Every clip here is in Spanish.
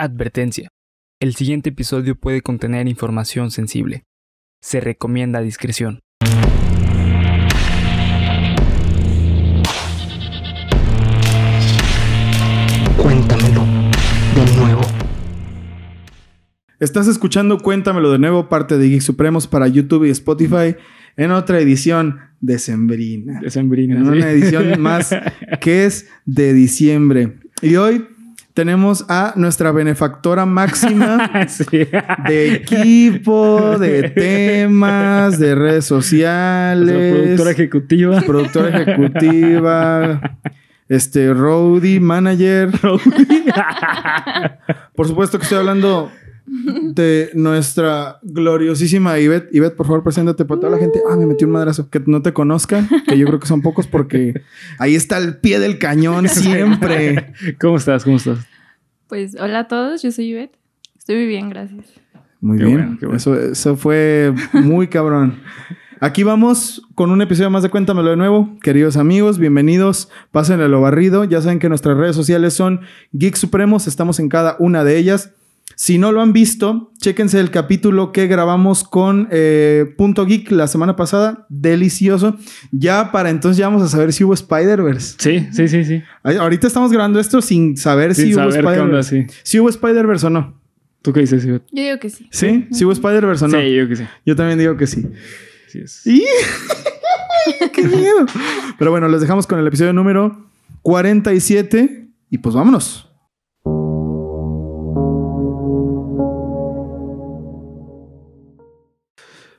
Advertencia. El siguiente episodio puede contener información sensible. Se recomienda discreción. Cuéntamelo de nuevo. Estás escuchando Cuéntamelo de nuevo, parte de Geek Supremos para YouTube y Spotify, en otra edición decembrina. Decembrina. En una edición más que es de diciembre. Y hoy tenemos a nuestra benefactora máxima sí. de equipo, de temas, de redes sociales. productora ejecutiva. productora ejecutiva. Este, roadie, manager. Por supuesto que estoy hablando de nuestra gloriosísima Ivette. Ivette, por favor, preséntate para toda la gente. Ah, me metí un madrazo. Que no te conozcan, que yo creo que son pocos porque ahí está el pie del cañón siempre. ¿Cómo estás? ¿Cómo estás? Pues hola a todos, yo soy Ivette. Estoy muy bien, gracias. Muy Qué bien. bueno, qué bueno. Eso, eso fue muy cabrón. Aquí vamos con un episodio más de Cuéntamelo de nuevo. Queridos amigos, bienvenidos. Pásenle lo barrido. Ya saben que nuestras redes sociales son Geek Supremos. Estamos en cada una de ellas. Si no lo han visto, chéquense el capítulo que grabamos con eh, Punto Geek la semana pasada. Delicioso. Ya para entonces ya vamos a saber si hubo Spider-Verse. Sí, sí, sí, sí. Ahorita estamos grabando esto sin saber Sin si hubo saber Spider-Verse. sí. Si hubo Spider-Verse o no. ¿Tú qué dices, Ivette? Yo digo que sí. ¿Sí? ¿Si hubo Spider-Verse o no? Sí, yo que sí. Yo también digo que sí. Sí es. ¡Y! ¡Qué miedo! Pero bueno, les dejamos con el episodio número 47 y pues vámonos.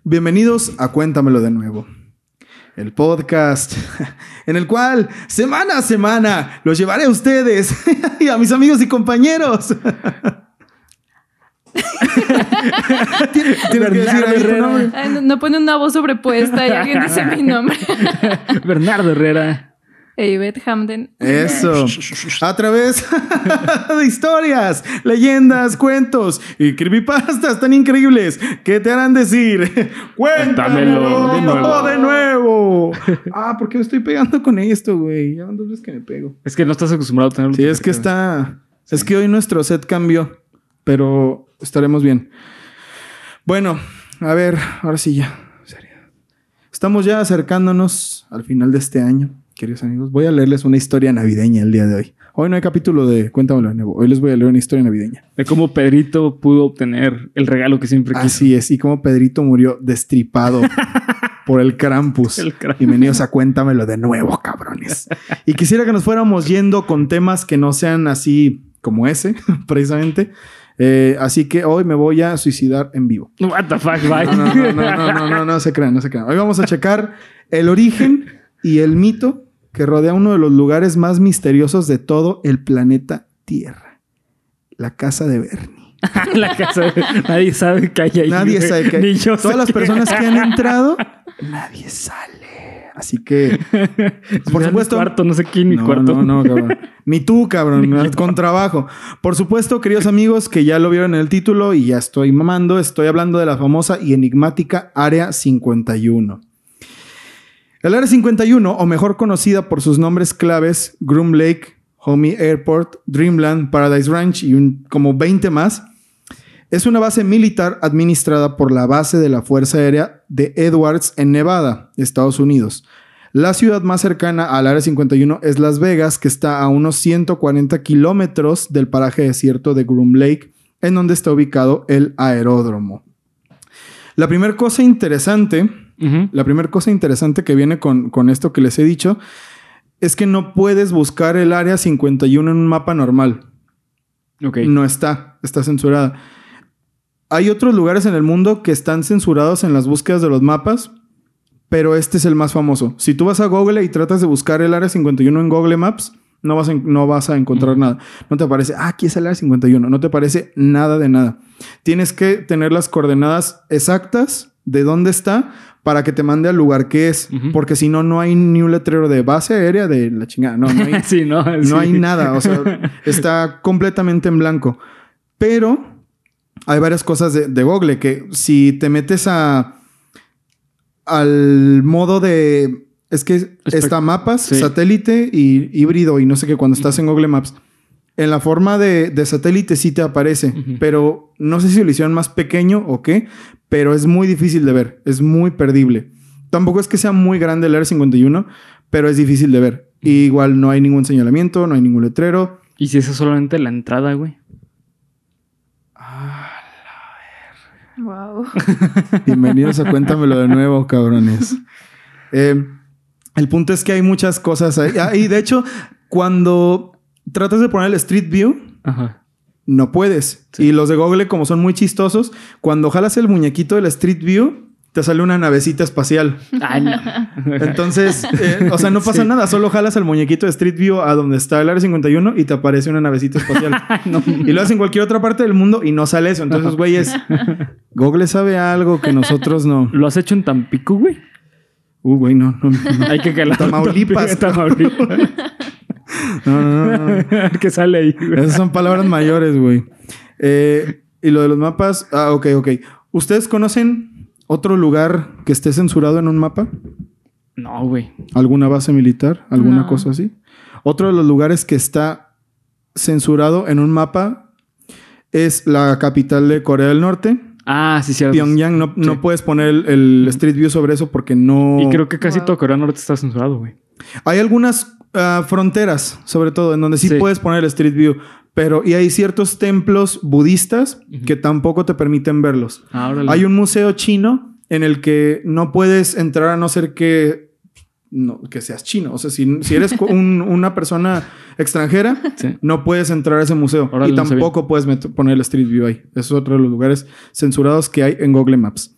Bienvenidos a Cuéntamelo de nuevo. El podcast en el cual semana a semana los llevaré a ustedes y a mis amigos y compañeros. Tienes tienes que decir ahí tu nombre. Ay, no, no pone una voz sobrepuesta y alguien dice mi nombre. Bernardo Herrera. Ivette Hamden. Eso. A través de historias, leyendas, cuentos y creepypastas tan increíbles que te harán decir, cuéntamelo de de nuevo. nuevo". De nuevo. Ah, ¿por qué me estoy pegando con esto, güey? Ya van dos veces que me pego. Es que no estás acostumbrado a tenerlo. Sí, es que está... Es que hoy nuestro set cambió, pero estaremos bien. Bueno, a ver, ahora sí ya. Estamos ya acercándonos al final de este año, queridos amigos. Voy a leerles una historia navideña el día de hoy. Hoy no hay capítulo de Cuéntamelo de nuevo. Hoy les voy a leer una historia navideña. De cómo Pedrito pudo obtener el regalo que siempre quiso. Así es, y como Pedrito murió destripado por el Krampus. El Krampus. Bienvenidos a Cuéntamelo de nuevo, cabrones. Y quisiera que nos fuéramos yendo con temas que no sean así como ese, precisamente. Eh, así que hoy me voy a suicidar en vivo. What the fuck, bye. No, no, no, no, no, no, no, no se crean, no se crean. Hoy vamos a checar el origen y el mito que rodea uno de los lugares más misteriosos de todo el planeta Tierra. La casa de Bernie. La casa de- Nadie sabe que hay ahí. Nadie sabe que yo todas sé las personas que han entrado, nadie sale. Así que, por Vean mi supuesto, cuarto, no sé quién mi no, cuarto. No, no, cabrón. Ni tú, cabrón, Ni con trabajo. Por supuesto, queridos amigos, que ya lo vieron en el título y ya estoy mamando, estoy hablando de la famosa y enigmática Área 51. El Área 51, o mejor conocida por sus nombres claves, Groom Lake, Homey Airport, Dreamland, Paradise Ranch y un- como 20 más, es una base militar administrada por la base de la Fuerza Aérea de Edwards en Nevada, Estados Unidos. La ciudad más cercana al Área 51 es Las Vegas, que está a unos 140 kilómetros del paraje desierto de Groom Lake, en donde está ubicado el aeródromo. La primera cosa interesante, La primera cosa interesante que viene con, con esto que les he dicho, es que no puedes buscar el Área 51 en un mapa normal. Ok. No está, está censurada. Hay otros lugares en el mundo que están censurados en las búsquedas de los mapas, pero este es el más famoso. Si tú vas a Google y tratas de buscar el área 51 en Google Maps, no vas a, no vas a encontrar nada. No te aparece, ah, aquí es el área 51. No te aparece nada de nada. Tienes que tener las coordenadas exactas de dónde está para que te mande al lugar que es. Porque si no, no hay ni un letrero de base aérea de la chingada. No, no hay, sí, no. no sí. hay nada, o sea, está completamente en blanco. Pero hay varias cosas de, de Google que si te metes a al modo de es que Espe- está mapas, sí. satélite y híbrido y no sé qué cuando estás en Google Maps En la forma de, de satélite sí te aparece, pero no sé si lo hicieron más pequeño o qué, pero es muy difícil de ver, es muy perdible. Tampoco es que sea muy grande el Área 51, pero es difícil de ver. Y igual no hay ningún señalamiento, no hay ningún letrero. ¿Y si esa es solamente la entrada, güey? Wow. Bienvenidos a Cuéntamelo de nuevo, cabrones. Eh, el punto es que hay muchas cosas ahí. Ah, y de hecho, cuando tratas de poner el Street View, Ajá. No puedes. Y los de Google, como son muy chistosos, cuando jalas el muñequito del Street View, te sale una navecita espacial. Ay, no. Entonces, eh, o sea, no pasa Sí. nada. Solo jalas el muñequito de Street View a donde está el Área 51 y te aparece una navecita espacial. no. Y lo hacen en cualquier otra parte del mundo y no sale eso. Entonces, güeyes, Google sabe algo que nosotros no. ¿Lo has hecho en Tampico, güey? Uh, güey, no, no, no. Hay que calar. Tamaulipas. Tamaulipas. No, no, no, no. ¿Qué sale ahí, güey? Esas son palabras mayores, güey. Eh, y lo de los mapas. Ah, ok, ok. ¿Ustedes conocen otro lugar que esté censurado en un mapa? No, güey. ¿Alguna base militar? ¿Alguna No. cosa así? Otro de los lugares que está censurado en un mapa es la capital de Corea del Norte, Ah, sí, cierto. Pyongyang. No, no puedes poner el, el Street View sobre eso porque no. Y creo que casi Wow. todo Corea del Norte está censurado, güey. Hay algunas ah, fronteras, sobre todo, en donde sí, Sí. puedes poner el Street View. Pero, y hay ciertos templos budistas que tampoco te permiten verlos. Ah. Hay un museo chino en el que no puedes entrar a no ser que, no, que seas chino. O sea, si, si eres un- una persona extranjera, Sí. no puedes entrar a ese museo. Órale, y no tampoco puedes poner el Street View ahí. Es otro de los lugares censurados que hay en Google Maps.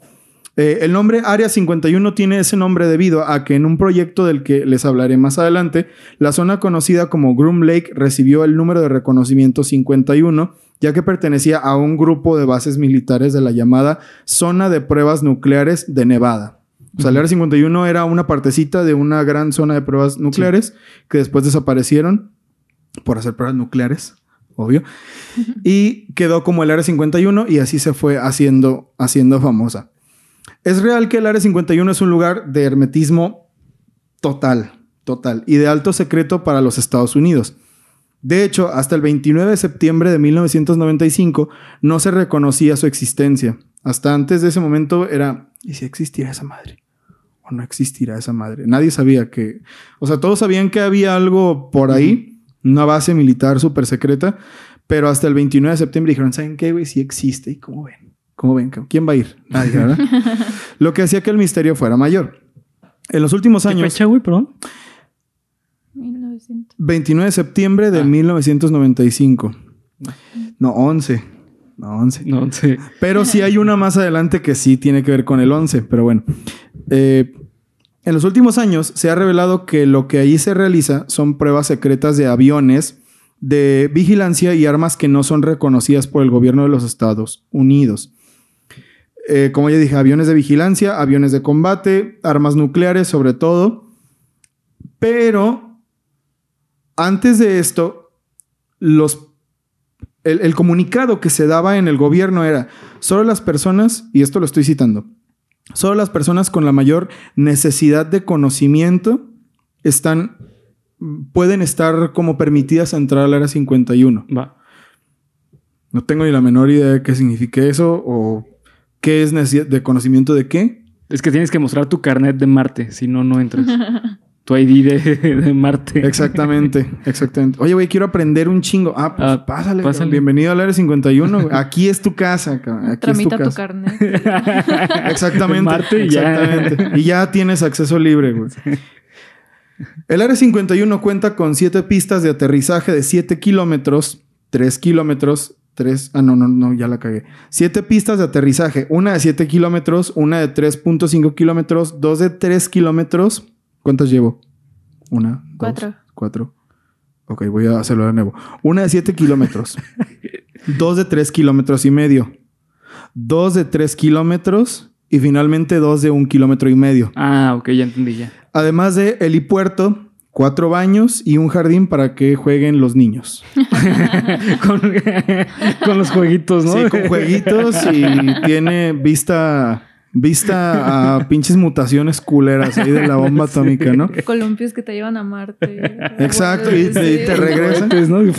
Eh, el nombre Área 51 tiene ese nombre debido a que en un proyecto del que les hablaré más adelante, la zona conocida como Groom Lake recibió el número de reconocimiento 51, ya que pertenecía a un grupo de bases militares de la llamada Zona de Pruebas Nucleares de Nevada. O sea, el Área 51 era una partecita de una gran zona de pruebas nucleares que después desaparecieron por hacer pruebas nucleares, obvio, y quedó como el Área 51 y así se fue haciendo, haciendo famosa. Es real que el Área 51 es un lugar de hermetismo total, total, y de alto secreto para los Estados Unidos. De hecho, hasta el 29 de septiembre de 1995 no se reconocía su existencia. Hasta antes de ese momento era, ¿y si existirá esa madre? ¿O no existirá esa madre? Nadie sabía que... O sea, todos sabían que había algo por ahí, una base militar súper secreta, pero hasta el 29 de septiembre dijeron, ¿saben qué, güey? Sí existe. ¿Y cómo ven? ¿Cómo ven? ¿Quién va a ir? Nadie, ¿verdad? Lo que hacía que el misterio fuera mayor. En los últimos ¿Qué años, fecha, güey? Perdón. 1900. 29 de septiembre de Ah. 1995. No, 11. No, 11. No, sí. Pero sí hay una más adelante que sí tiene que ver con el 11, pero bueno. Eh, en los últimos años se ha revelado que lo que allí se realiza son pruebas secretas de aviones, de vigilancia y armas que no son reconocidas por el gobierno de los Estados Unidos. Eh, como ya dije, aviones de vigilancia, aviones de combate, armas nucleares sobre todo. Pero antes de esto, los el, el comunicado que se daba en el gobierno era, solo las personas, y esto lo estoy citando, solo las personas con la mayor necesidad de conocimiento están, pueden estar como permitidas a entrar al área 51. Va. No tengo ni la menor idea de qué significa eso o qué es necesidad de conocimiento de qué. Es que tienes que mostrar tu carnet de Marte, si no, no entras. tu ID de, de Marte. Exactamente, exactamente. Oye, güey, quiero aprender un chingo. Ah, pues Ah, pásale, pásale. Bienvenido al área 51. güey. Aquí es tu casa, cabrón. Aquí Tramita es tu tu, casa. carnet. Exactamente. Marte y ya. exactamente. Y ya tienes acceso libre, güey. El Área 51 cuenta con siete pistas de aterrizaje de 7 kilómetros, 3 kilómetros, 3... Ah, no, no, no, ya la cagué. Siete pistas de aterrizaje. Una de 7 kilómetros, una de 3.5 kilómetros, dos de 3 kilómetros. ¿Cuántas llevo? Una, dos, Cuatro. cuatro. Ok, voy a hacerlo de nuevo. Una de 7 kilómetros. dos de 3 kilómetros y medio. Dos de 3 kilómetros. Y finalmente dos de un kilómetro y medio. Ah, ok, ya entendí ya. Además de helipuerto, cuatro baños y un jardín para que jueguen los niños. con, con los jueguitos, ¿no? Sí, con jueguitos y tiene vista Vista a pinches mutaciones culeras ahí de la bomba atómica, ¿no? Columpios que te llevan a Marte. Exacto, y te, y te Sí. regresan.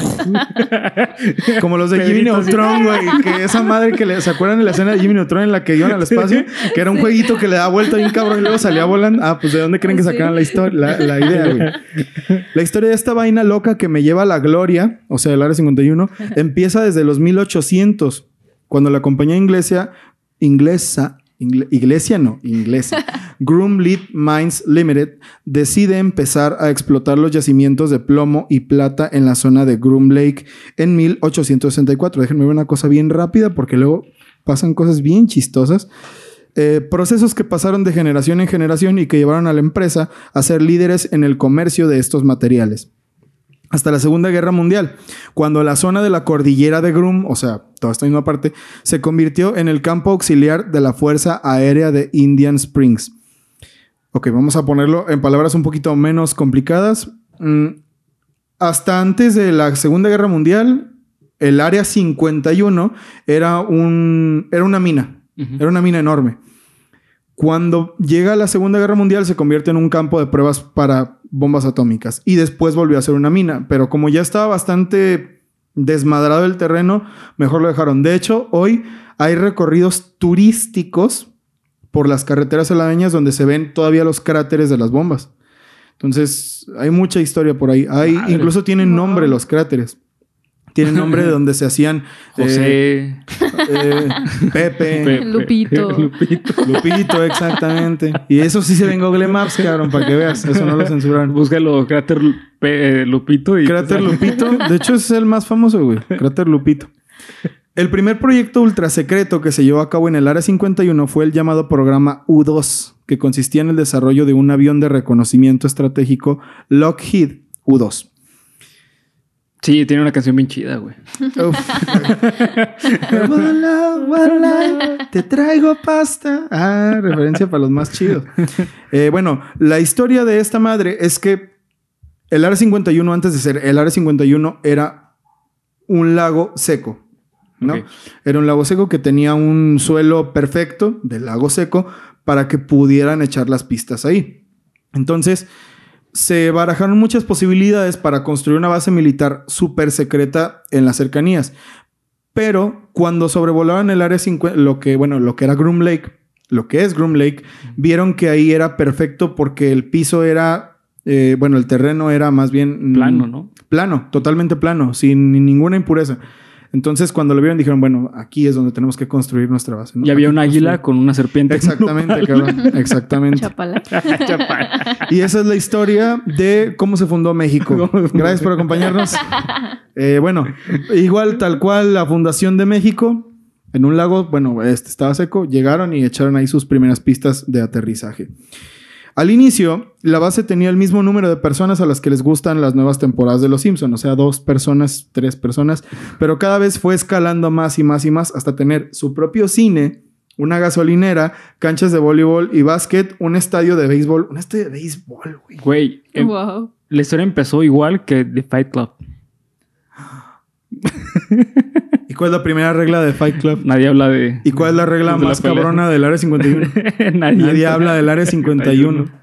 Como los de Jimmy Neutron, güey. Que esa madre que le... ¿Se acuerdan de la escena de Jimmy Neutron en la que iban al espacio? Que era un jueguito que le da vuelta bien cabrón y luego salía volando. Ah, pues ¿de dónde creen que Sí. sacaron la historia? La, la idea, güey. La historia de esta vaina loca que me lleva a la gloria, o sea, el Área 51, empieza desde los 1800, cuando la compañía inglesa... Inglesa... ingle- iglesia no, inglesa. Groom Lead Mines Limited decide empezar a explotar los yacimientos de plomo y plata en la zona de Groom Lake en 1864. Déjenme ver una cosa bien rápida porque luego pasan cosas bien chistosas. Eh, procesos que pasaron de generación en generación y que llevaron a la empresa a ser líderes en el comercio de estos materiales. Hasta la Segunda Guerra Mundial, cuando la zona de la cordillera de Groom, o sea, toda esta misma parte, se convirtió en el campo auxiliar de la Fuerza Aérea de Indian Springs. Ok, vamos a ponerlo en palabras un poquito menos complicadas. Mm, hasta antes de la Segunda Guerra Mundial, el Área 51 era, un, era una mina. Era una mina enorme. Cuando llega la Segunda Guerra Mundial se convierte en un campo de pruebas para bombas atómicas y después volvió a ser una mina, pero como ya estaba bastante desmadrado el terreno, mejor lo dejaron. De hecho, hoy hay recorridos turísticos por las carreteras aledañas donde se ven todavía los cráteres de las bombas. Entonces, hay mucha historia por ahí. Hay, Madre. incluso tienen nombre los cráteres. Tienen nombre de donde se hacían eh, José. eh, Pepe, Pepe. Lupito. Lupito. Lupito, exactamente. Y eso sí se ve en Google Maps, cabrón, para que veas. Eso no lo censuraron. Búscalo, Cráter Pe- eh, Lupito y... Cráter Lupito. De hecho, es el más famoso, güey. Cráter Lupito. El primer proyecto ultra secreto que se llevó a cabo en el Área 51 fue el llamado programa U-2, que consistía en el desarrollo de un avión de reconocimiento estratégico Lockheed U-2. Sí, tiene una canción bien chida, güey. Te traigo pasta. Ah, referencia para los más chidos. Eh, bueno, la historia de esta madre es que el Área 51, antes de ser el Área 51, era un lago seco. ¿no? Era un lago seco que tenía un suelo perfecto del lago seco para que pudieran echar las pistas ahí. Entonces, se barajaron muchas posibilidades para construir una base militar súper secreta en las cercanías. Pero cuando sobrevolaban el área 50, lo que, bueno, lo que era Groom Lake, lo que es Groom Lake, vieron que ahí era perfecto porque el piso era, eh, bueno, el terreno era más bien... mm, Plano, ¿no? Plano, totalmente plano, sin ninguna impureza. Entonces, cuando lo vieron, dijeron, bueno, aquí es donde tenemos que construir nuestra base. ¿no? Y había un águila con una serpiente. Exactamente, cabrón. Exactamente. Chapala. Chapal. Y esa es la historia de cómo se fundó México. Gracias por acompañarnos. Eh, bueno, igual tal cual la fundación de México, en un lago, bueno, este estaba seco, llegaron y echaron ahí sus primeras pistas de aterrizaje. Al inicio, la base tenía el mismo número de personas a las que les gustan las nuevas temporadas de Los Simpson, o sea, dos personas, tres personas, pero cada vez fue escalando más y más y más hasta tener su propio cine, una gasolinera, canchas de voleibol y básquet, un estadio de béisbol, un estadio de béisbol, güey. Güey, em- wow. la historia empezó igual que The Fight Club. ¿Y cuál es la primera regla de Fight Club? Nadie habla de... ¿Y cuál es la regla de más cabrona del área 51? Nadie, Nadie habla del área 51.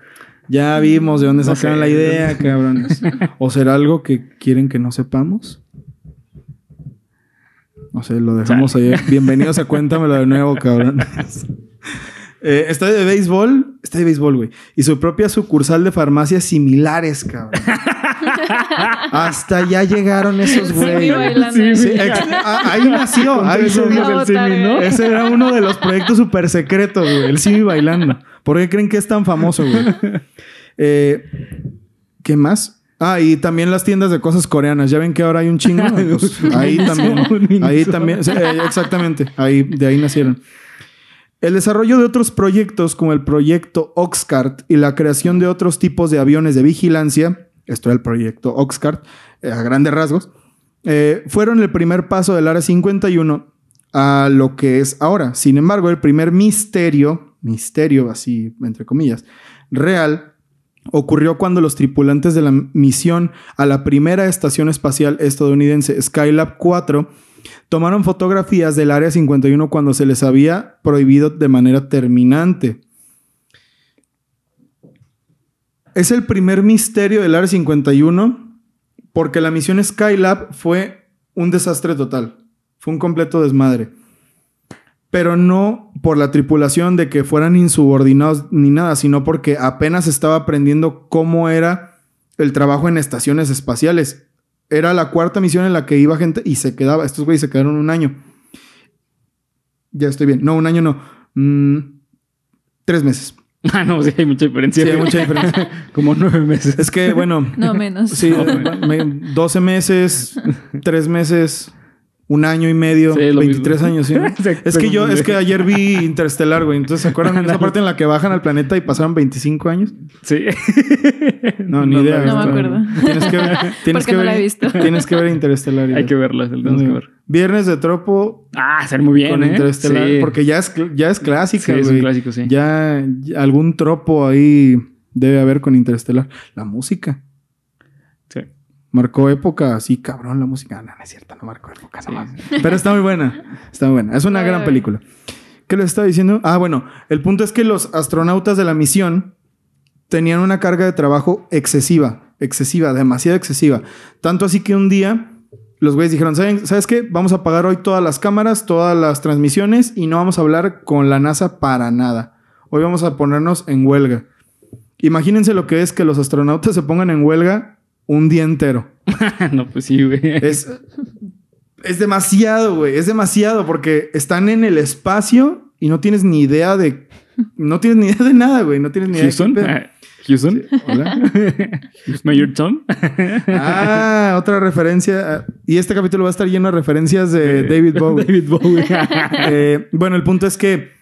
Ya vimos de dónde sacaron la idea, cabrones. ¿O será algo que quieren que no sepamos? No sé, lo dejamos ahí. Bienvenidos a Cuéntamelo de nuevo, cabrones. Eh, estadio de béisbol, estadio de béisbol, güey. Y su propia sucursal de farmacias similares, cabrón. Hasta ya llegaron esos güeyes. Sí, Sí, ah, ahí nació. Ahí tres se dio. ojos el No, simi, ¿no? Ese era uno de los proyectos súper secretos, güey. El Simi bailando. ¿Por qué creen que es tan famoso, güey? Eh, ¿Qué más? Ah, y también las tiendas de cosas coreanas. Ya ven que ahora hay un chingo. Pues, ahí también. Ahí también. sí, eh, exactamente. Ahí, de ahí nacieron. El desarrollo de otros proyectos como el proyecto Oxcart y la creación de otros tipos de aviones de vigilancia, esto era el proyecto Oxcart, eh, a grandes rasgos, eh, fueron el primer paso del Área 51 a lo que es ahora. Sin embargo, el primer misterio, misterio así entre comillas, real, ocurrió cuando los tripulantes de la misión a la primera estación espacial estadounidense Skylab 4 tomaron fotografías del Área 51 cuando se les había prohibido de manera terminante. Es el primer misterio del Área 51 porque la misión Skylab fue un desastre total. Fue un completo desmadre. Pero no por la tripulación de que fueran insubordinados ni nada, sino porque apenas estaba aprendiendo cómo era el trabajo en estaciones espaciales. Era la cuarta misión en la que iba gente y se quedaba. Estos güeyes se quedaron un año. Ya estoy bien. No, un año no. Mm, tres meses. Ah, no, sí, hay mucha diferencia. Sí, hay mucha diferencia. Como nueve meses. Es que, bueno, No menos. sí, me- 12 meses, tres meses, un año y medio, Sí, lo 23 mismo. años. Es que yo, es que ayer vi Interstellar, güey. Entonces, ¿se acuerdan de esa parte en la que bajan al planeta y pasaron 25 años? Sí. No, ni idea. No me acuerdo. Tienes que ver, tienes Porque que no ver, la he visto. Tienes que ver Interstellar. Hay que verla, la tenemos que ver. Viernes de Tropo Ah, ser muy bien, con ¿eh? Interstellar. Sí. Porque ya es, ya es clásica, Sí, güey. es un clásico, sí. Ya, ya algún tropo ahí debe haber con Interstellar. La música. Sí. Marcó época, así cabrón la música. No, no es cierto, no marcó época Sí. nomás. Pero está muy buena. Está muy buena. Es una gran película. ¿Qué les estaba diciendo? Ah, bueno, el punto es que los astronautas de la misión tenían una carga de trabajo excesiva, excesiva, demasiado excesiva. Tanto así que un día los güeyes dijeron, "¿Saben- ¿sabes qué? Vamos a apagar hoy todas las cámaras, todas las transmisiones y no vamos a hablar con la NASA para nada. Hoy vamos a ponernos en huelga. Imagínense lo que es que los astronautas se pongan en huelga un día entero. no, pues sí, güey. Es, es demasiado, güey. Es demasiado porque están en el espacio y no tienes ni idea de. No tienes ni idea de nada, güey. No tienes ni idea Houston. de. Ah, Houston. Hola. Mayor Tom. Ah, otra referencia. Y este capítulo va a estar lleno de referencias de David Bowie. David Bowie. Eh, bueno, el punto es que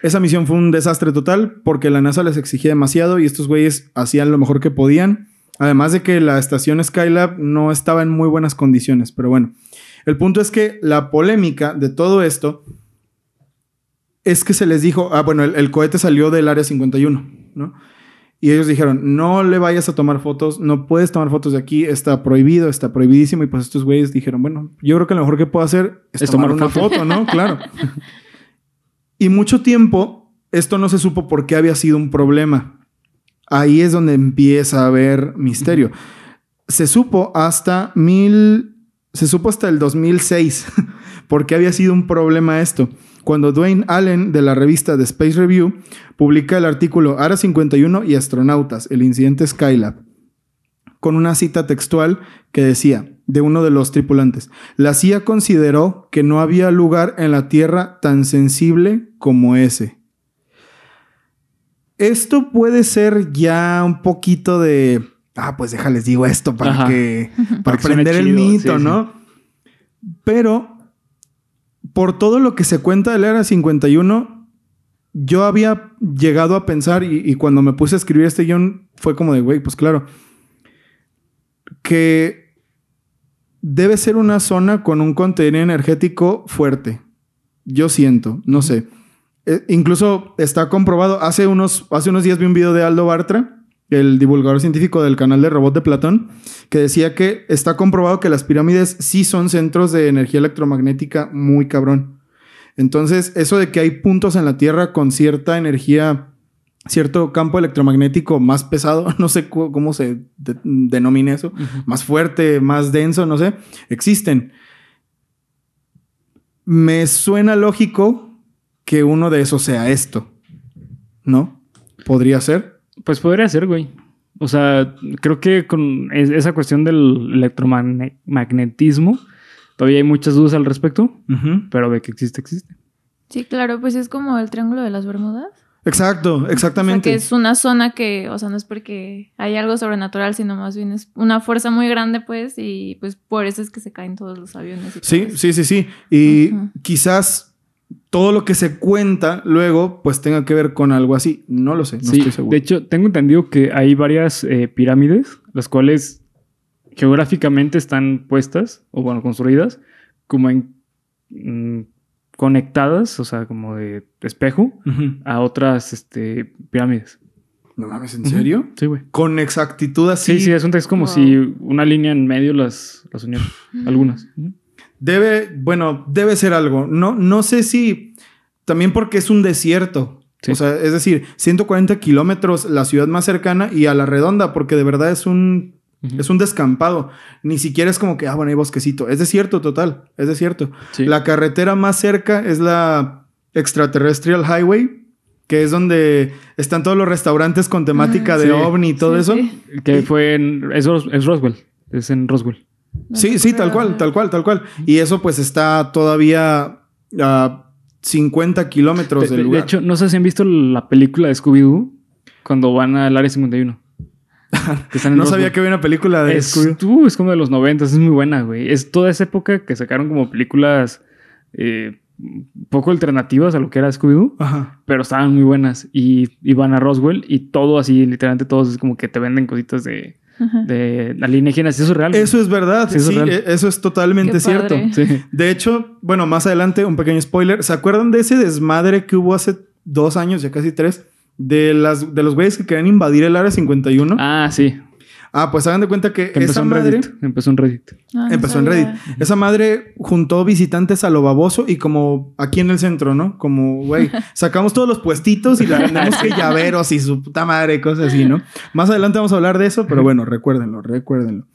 esa misión fue un desastre total porque la NASA les exigía demasiado y estos güeyes hacían lo mejor que podían. Además de que la estación Skylab no estaba en muy buenas condiciones. Pero bueno, el punto es que la polémica de todo esto es que se les dijo, ah, bueno, el, el cohete salió del área 51, ¿no? Y ellos dijeron, no le vayas a tomar fotos, no puedes tomar fotos de aquí, está prohibido, está prohibidísimo. Y pues estos güeyes dijeron, bueno, yo creo que lo mejor que puedo hacer es, Es tomar, tomar una foto". foto, ¿no? Claro. y mucho tiempo esto no se supo por qué había sido un problema. Ahí es donde empieza a haber misterio. Se supo hasta mil... Se supo hasta el 2006 por qué había sido un problema esto. Cuando Dwayne Allen de la revista The Space Review publica el artículo Ara 51 y astronautas, el incidente Skylab, con una cita textual que decía de uno de los tripulantes, la CIA consideró que no había lugar en la Tierra tan sensible como ese. Esto puede ser ya un poquito de, ah, pues déjales digo esto para Ajá. que para aprender el chido, mito, sí, ¿no? Pero por todo lo que se cuenta del Era 51, yo había llegado a pensar, y, y cuando me puse a escribir este guion, fue como de, güey, pues claro, que debe ser una zona con un contenido energético fuerte. Yo siento, no sé. Eh, incluso está comprobado, hace unos, hace unos días vi un video de Aldo Bartra, el divulgador científico del canal de Robot de Platón, que decía que está comprobado que las pirámides sí son centros de energía electromagnética muy cabrón. Entonces, eso de que hay puntos en la Tierra con cierta energía, cierto campo electromagnético más pesado, no sé cómo se de- denomina eso, más fuerte, más denso, no sé, existen. Me suena lógico que uno de esos sea esto, ¿no? Podría ser. Pues podría ser, güey. O sea, creo que con es- esa cuestión del electromagnetismo todavía hay muchas dudas al respecto, pero de que existe, existe. Sí, claro, pues es como el Triángulo de las Bermudas. Exacto, O sea, exactamente. que es una zona que, o sea, no es porque hay algo sobrenatural, sino más bien es una fuerza muy grande, pues, y pues por eso es que se caen todos los aviones. y Sí, sí, sí, sí. Y quizás todo lo que se cuenta luego, pues tenga que ver con algo así. No lo sé, no sí, estoy seguro. de hecho, tengo entendido que hay varias eh, pirámides, las cuales geográficamente están puestas, o bueno, construidas, como en mm, conectadas, o sea, como de espejo, a otras este, pirámides. No mames, ¿en serio? Sí, güey. Con exactitud así. Sí, sí, es, un, es como Wow. si una línea en medio las, las. Algunas. Debe, bueno, debe ser algo. No, no sé si también porque es un desierto. Sí. O sea, es decir, 140 kilómetros la ciudad más cercana y a la redonda, porque de verdad es un, es un descampado. Ni siquiera es como que, ah, bueno, hay bosquecito. Es desierto total, es desierto. Sí. La carretera más cerca es la Extraterrestrial Highway, que es donde están todos los restaurantes con temática Ah, de sí. ovni y todo Sí, eso. sí. Que fue en. Es, Ros- es Roswell. Es en Roswell. No Sí, sí, tal cual, tal cual, tal cual. Y eso pues está todavía a 50 kilómetros De, del de- de lugar. hecho, no sé si han visto la película de Scooby-Doo cuando van al área 51. Que están en no sabía que había una película de es, Scooby. tú, es como de los 90, es muy buena, güey. Es toda esa época que sacaron como películas eh, poco alternativas a lo que era Scooby-Doo, pero estaban muy buenas. Y, y van a Roswell y todo así, literalmente todos es como que te venden cositas de, Ajá. de alienígenas. Eso es real. Eso es verdad, Sí, sí, eso es real. eso es totalmente cierto. Sí. De hecho, bueno, más adelante, un pequeño spoiler. ¿Se acuerdan de ese desmadre que hubo hace dos años, ya casi tres? De, las, de los güeyes que querían invadir el área 51. Ah, Ah, pues hagan de cuenta que, Que empezó esa en madre Reddit. Empezó en Reddit. Ah, no empezó en sabía. Reddit. Esa madre juntó visitantes a lo baboso y como aquí en el centro, ¿no? Como, güey, sacamos todos los puestitos y la vendemos que llaveros y su puta madre, cosas así, ¿no? Más adelante vamos a hablar de eso, pero bueno, recuérdenlo, recuérdenlo.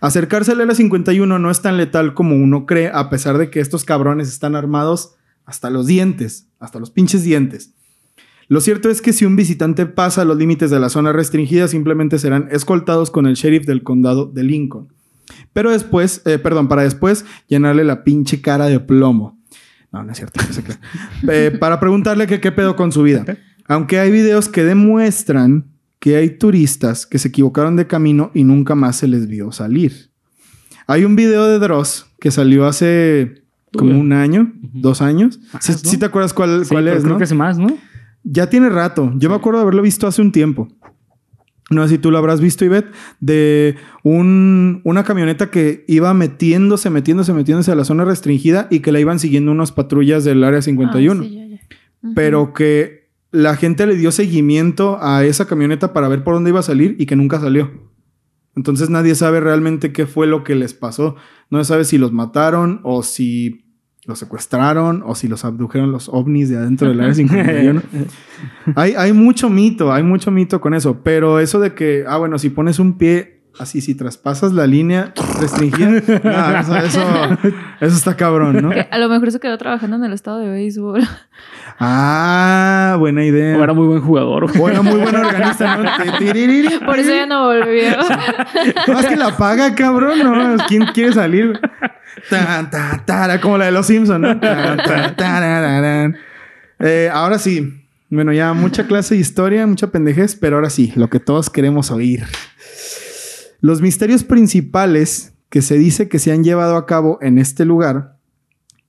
Acercarse al área 51 no es tan letal como uno cree, a pesar de que estos cabrones están armados hasta los dientes, hasta los pinches dientes. Lo cierto es que si un visitante pasa los límites de la zona restringida, simplemente serán escoltados con el sheriff del condado de Lincoln. Pero después, eh, perdón, para después llenarle la pinche cara de plomo. No, no es cierto. no se crea. Eh, para preguntarle que qué pedo con su vida. Aunque hay videos que demuestran que hay turistas que se equivocaron de camino y nunca más se les vio salir. Hay un video de Dross que salió hace como un año, dos años. Si ¿no? te acuerdas cuál, Sí, cuál es, creo ¿no? que hace más, ¿no? Ya tiene rato. Yo me acuerdo de haberlo visto hace un tiempo. No sé si tú lo habrás visto, Ivette, de un, una camioneta que iba metiéndose, metiéndose, metiéndose a la zona restringida y que la iban siguiendo unas patrullas del área 51. Ah, sí, ya, ya. Ujú. Pero que la gente le dio seguimiento a esa camioneta para ver por dónde iba a salir y que nunca salió. Entonces nadie sabe realmente qué fue lo que les pasó. No se sabe si los mataron o si los secuestraron o si los abdujeron los ovnis de adentro del área 51. hay, hay mucho mito, hay mucho mito con eso. Pero eso de que, ah, bueno, si pones un pie así, si traspasas la línea restringida, nah, eso, eso, eso está cabrón, ¿no? Que a lo mejor se quedó trabajando en el estado de béisbol. Ah, buena idea. O era muy buen jugador. O era muy buen organista, ¿no? Por eso ya no volvió. Es que la paga, cabrón, ¿no? ¿Quién quiere salir? Ta, ta, tara, como la de los Simpsons, ¿no? Ta, ta, tarararán. Eh, ahora sí. Bueno, ya mucha clase de historia, mucha pendejez, pero ahora sí, lo que todos queremos oír. Los misterios principales que se dice que se han llevado a cabo en este lugar,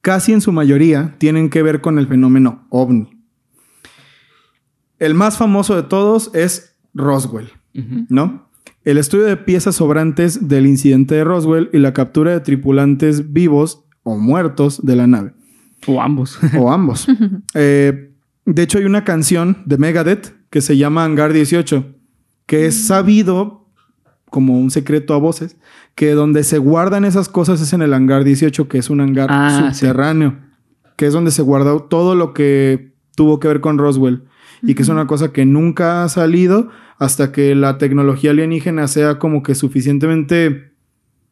casi en su mayoría, tienen que ver con el fenómeno ovni. El más famoso de todos es Roswell. ¿no? El estudio de piezas sobrantes del incidente de Roswell y la captura de tripulantes vivos o muertos de la nave, O ambos. o ambos. Eh, de hecho, hay una canción de Megadeth que se llama Hangar 18, que es sabido como un secreto a voces, que donde se guardan esas cosas es en el hangar 18, que es un hangar Ah, sí. subterráneo, que es donde se guardó todo lo que tuvo que ver con Roswell y que es una cosa que nunca ha salido hasta que la tecnología alienígena sea como que suficientemente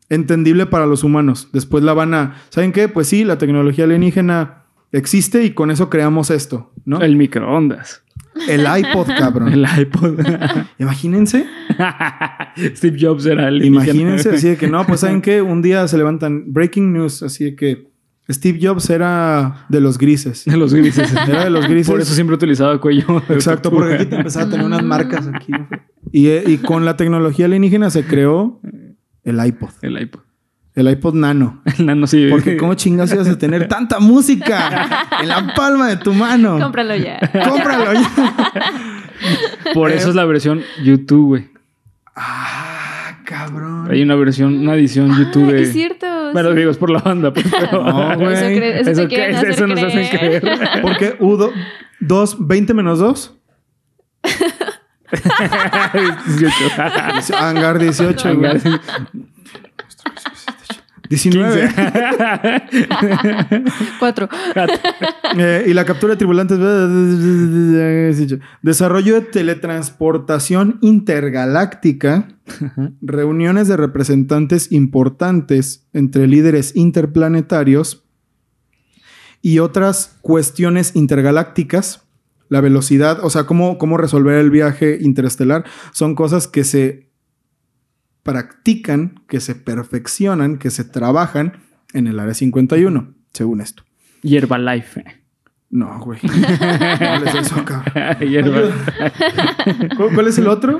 entendible para los humanos. Después la van a, ¿saben qué? Pues sí, la tecnología alienígena existe y con eso creamos esto, ¿no? El, El iPod, cabrón. El iPod. Imagínense, Steve Jobs era el imagínense así de que no, pues ¿saben qué? Un día se levantan breaking news, así de que Steve Jobs era de los grises. De los grises. Era de los grises. Por eso siempre utilizaba cuello. Exacto, tortuga. porque aquí te empezaba a tener unas marcas aquí. Y, eh, y con la tecnología alienígena se creó el iPod. El iPod. El iPod Nano. El nano sí. Porque cómo chingas ibas a tener tanta música en la palma de tu mano. Cómpralo ya. Cómpralo ya. Por eso es la versión YouTube, güey. Ah, cabrón. Hay una versión, una edición Ah, YouTube es cierto. Bueno, sí. digo, es por la banda, pues, pero... No, güey. Eso, cre- eso, Eso que- hacer eso nos hacen creer. Porque U 2, 20 menos 2. 18. Hangar 18, güey. 19. 4. Eh, y la captura de tripulantes. Desarrollo de teletransportación intergaláctica. Reuniones de representantes importantes entre líderes interplanetarios. Y otras cuestiones intergalácticas. La velocidad, o sea, cómo, cómo resolver el viaje interestelar. Son cosas que se practican, que se perfeccionan, que se trabajan en el área 51, según esto. Y Herbalife. No, güey. ¿Cuál es eso, cabrón? ¿Cuál, cuál es el otro?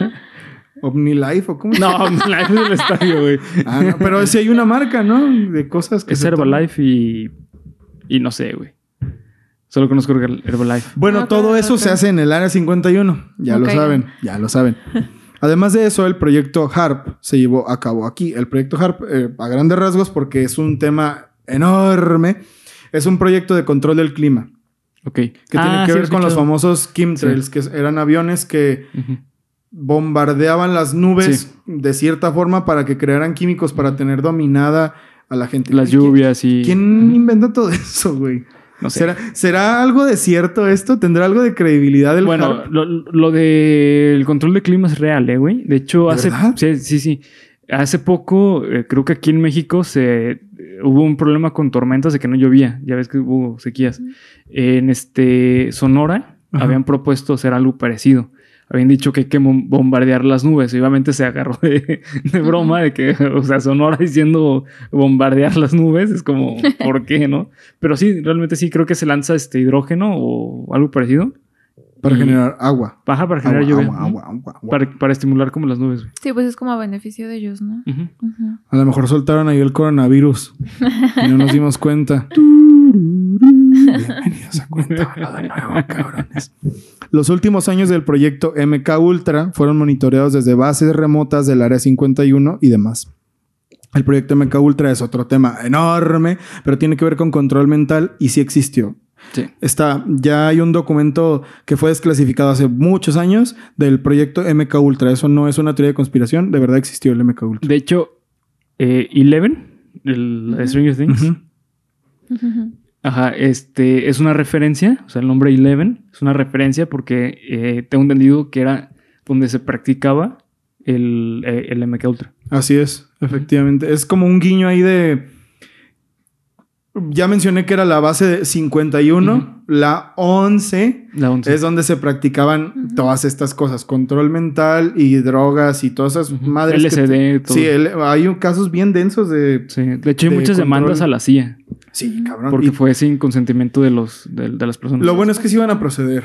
OmniLife o cómo? No, Herbalife es el estadio, güey. Ah, no, pero sí hay una marca, ¿no? De cosas que Es se. Herbalife y. Y no sé, güey. Solo conozco Her- Herbalife. Bueno, todo eso se hace en el área 51. Ya lo saben, ya lo saben. Además de eso, el proyecto HARP se llevó a cabo aquí. El proyecto HARP, eh, a grandes rasgos, porque es un tema enorme, es un proyecto de control del clima. Ok. Que tiene Ah, que sí, ver con los famosos chemtrails, que eran aviones que bombardeaban las nubes Sí. de cierta forma para que crearan químicos para tener dominada a la gente. Las ¿Qui- lluvias y. ¿Quién inventa todo eso, güey? No sé. ¿Será, ¿Será algo de cierto esto? ¿Tendrá algo de credibilidad el Bueno, HARP? lo, lo del control de clima es real, ¿eh, güey? De hecho, ¿De hace. verdad? Sí, sí, sí. Hace poco, eh, creo que aquí en México se eh, hubo un problema con tormentas de que no llovía. Ya ves que hubo sequías. En este Sonora Ajá. habían propuesto hacer algo parecido. Habían dicho que hay que bom- bombardear las nubes. Y obviamente se agarró de, de broma de que, o sea, Sonora diciendo bombardear las nubes. Es como, ¿por qué, no? Pero sí, realmente sí, creo que se lanza este hidrógeno o algo parecido. Para y- generar agua. Baja para generar Agua, lluvia. agua, agua, agua, agua. Para, para estimular como las nubes. güey. Sí, pues es como a beneficio de ellos, ¿no? A lo mejor soltaron ahí el coronavirus y no nos dimos cuenta. Bienvenidos a Cuéntamelo de nuevo, cabrones. Los últimos años del proyecto MK Ultra fueron monitoreados desde bases remotas del Área 51 y demás. El proyecto MK Ultra es otro tema enorme, pero tiene que ver con control mental y sí existió. Sí. Está, ya hay un documento que fue desclasificado hace muchos años del proyecto MK Ultra. Eso no es una teoría de conspiración, de verdad existió el MK Ultra. De hecho, eh, Eleven, el de Stranger Things, Ajá, este, es una referencia, o sea, el nombre Eleven es una referencia porque eh, tengo entendido que era donde se practicaba el, eh, el MK Ultra. Así es, efectivamente. Es como un guiño ahí de. Ya mencioné que era la base de 51, Ujú. la 11 La once. es donde se practicaban todas estas cosas, control mental y drogas y todas esas madres. que- LSD, todo. sí, el- hay casos bien densos de. Sí, De hecho, hay de muchas control. demandas a la CIA Sí, cabrón. porque Y fue sin consentimiento de los de, de las personas. lo bueno es que sí van a proceder.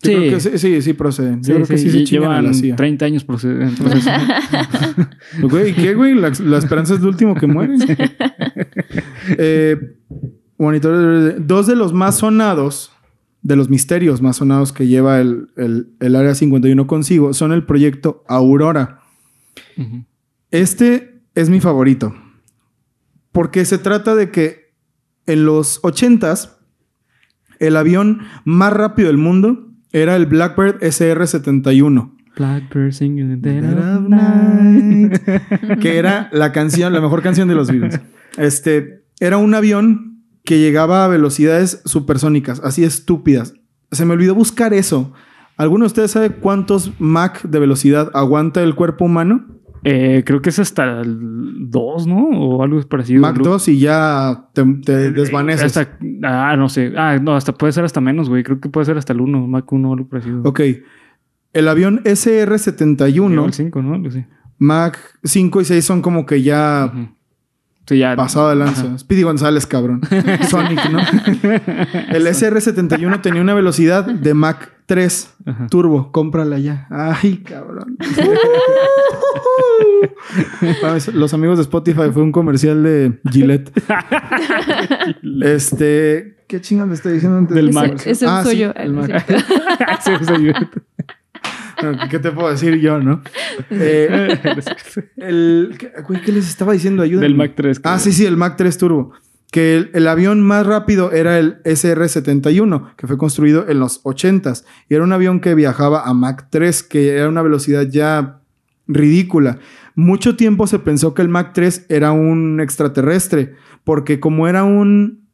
Yo Sí. creo que sí, sí, sí proceden. Yo creo que sí, se chingan a llevan la CIA. 30 años proced- en proceso. Güey, ¿qué, güey? La, la esperanza es el último que muere. Eh, monitor- dos de los más sonados, de los misterios más sonados que lleva el, el- el Área 51 consigo, son el proyecto Aurora. Este es mi favorito. Porque se trata de que en los 80s, el avión más rápido del mundo era el Blackbird SR-71. Blackbird singing in the dead of night. que era la canción, la mejor canción de los Beatles. Este era un avión que llegaba a velocidades supersónicas, así estúpidas. Se me olvidó buscar eso. ¿Alguno de ustedes sabe cuántos Mach de velocidad aguanta el cuerpo humano? Eh, creo que es hasta el 2, ¿no? O algo parecido. Mach 2 y ya te, te desvaneces. Hasta, ah, no sé. Ah, no, hasta puede ser hasta menos, güey. Creo que puede ser hasta el 1, Mach 1 o algo parecido. Ok. El avión Llegó SR-71, al 5, ¿no? Así. Mach 5 y 6 son como que ya Ujú. Sí, ya. Pasado de lanza. Speedy González, cabrón. Sonic, ¿no? El SR-71 tenía una velocidad de Mach 3 Ajá. turbo. Cómprala ya. Ay, cabrón. Mames, Los amigos de Spotify fue un comercial de Gillette. Este, ¿qué chingas le estoy diciendo antes? Del Mac. comercial? Ese Ah, soy sí, yo. el Mac. Sí, soy yo. ¿Qué te puedo decir yo, no? Eh, el, ¿qué, güey, ¿qué les estaba diciendo? Ayúdenme. Del Mac 3. Ah, sí, sí, el Mac 3 Turbo. Que el, el avión más rápido era el SR-71, que fue construido en los 80s. Y era un avión que viajaba a Mach 3, que era una velocidad ya ridícula. mucho tiempo se pensó que el Mac 3 era un extraterrestre, porque como era un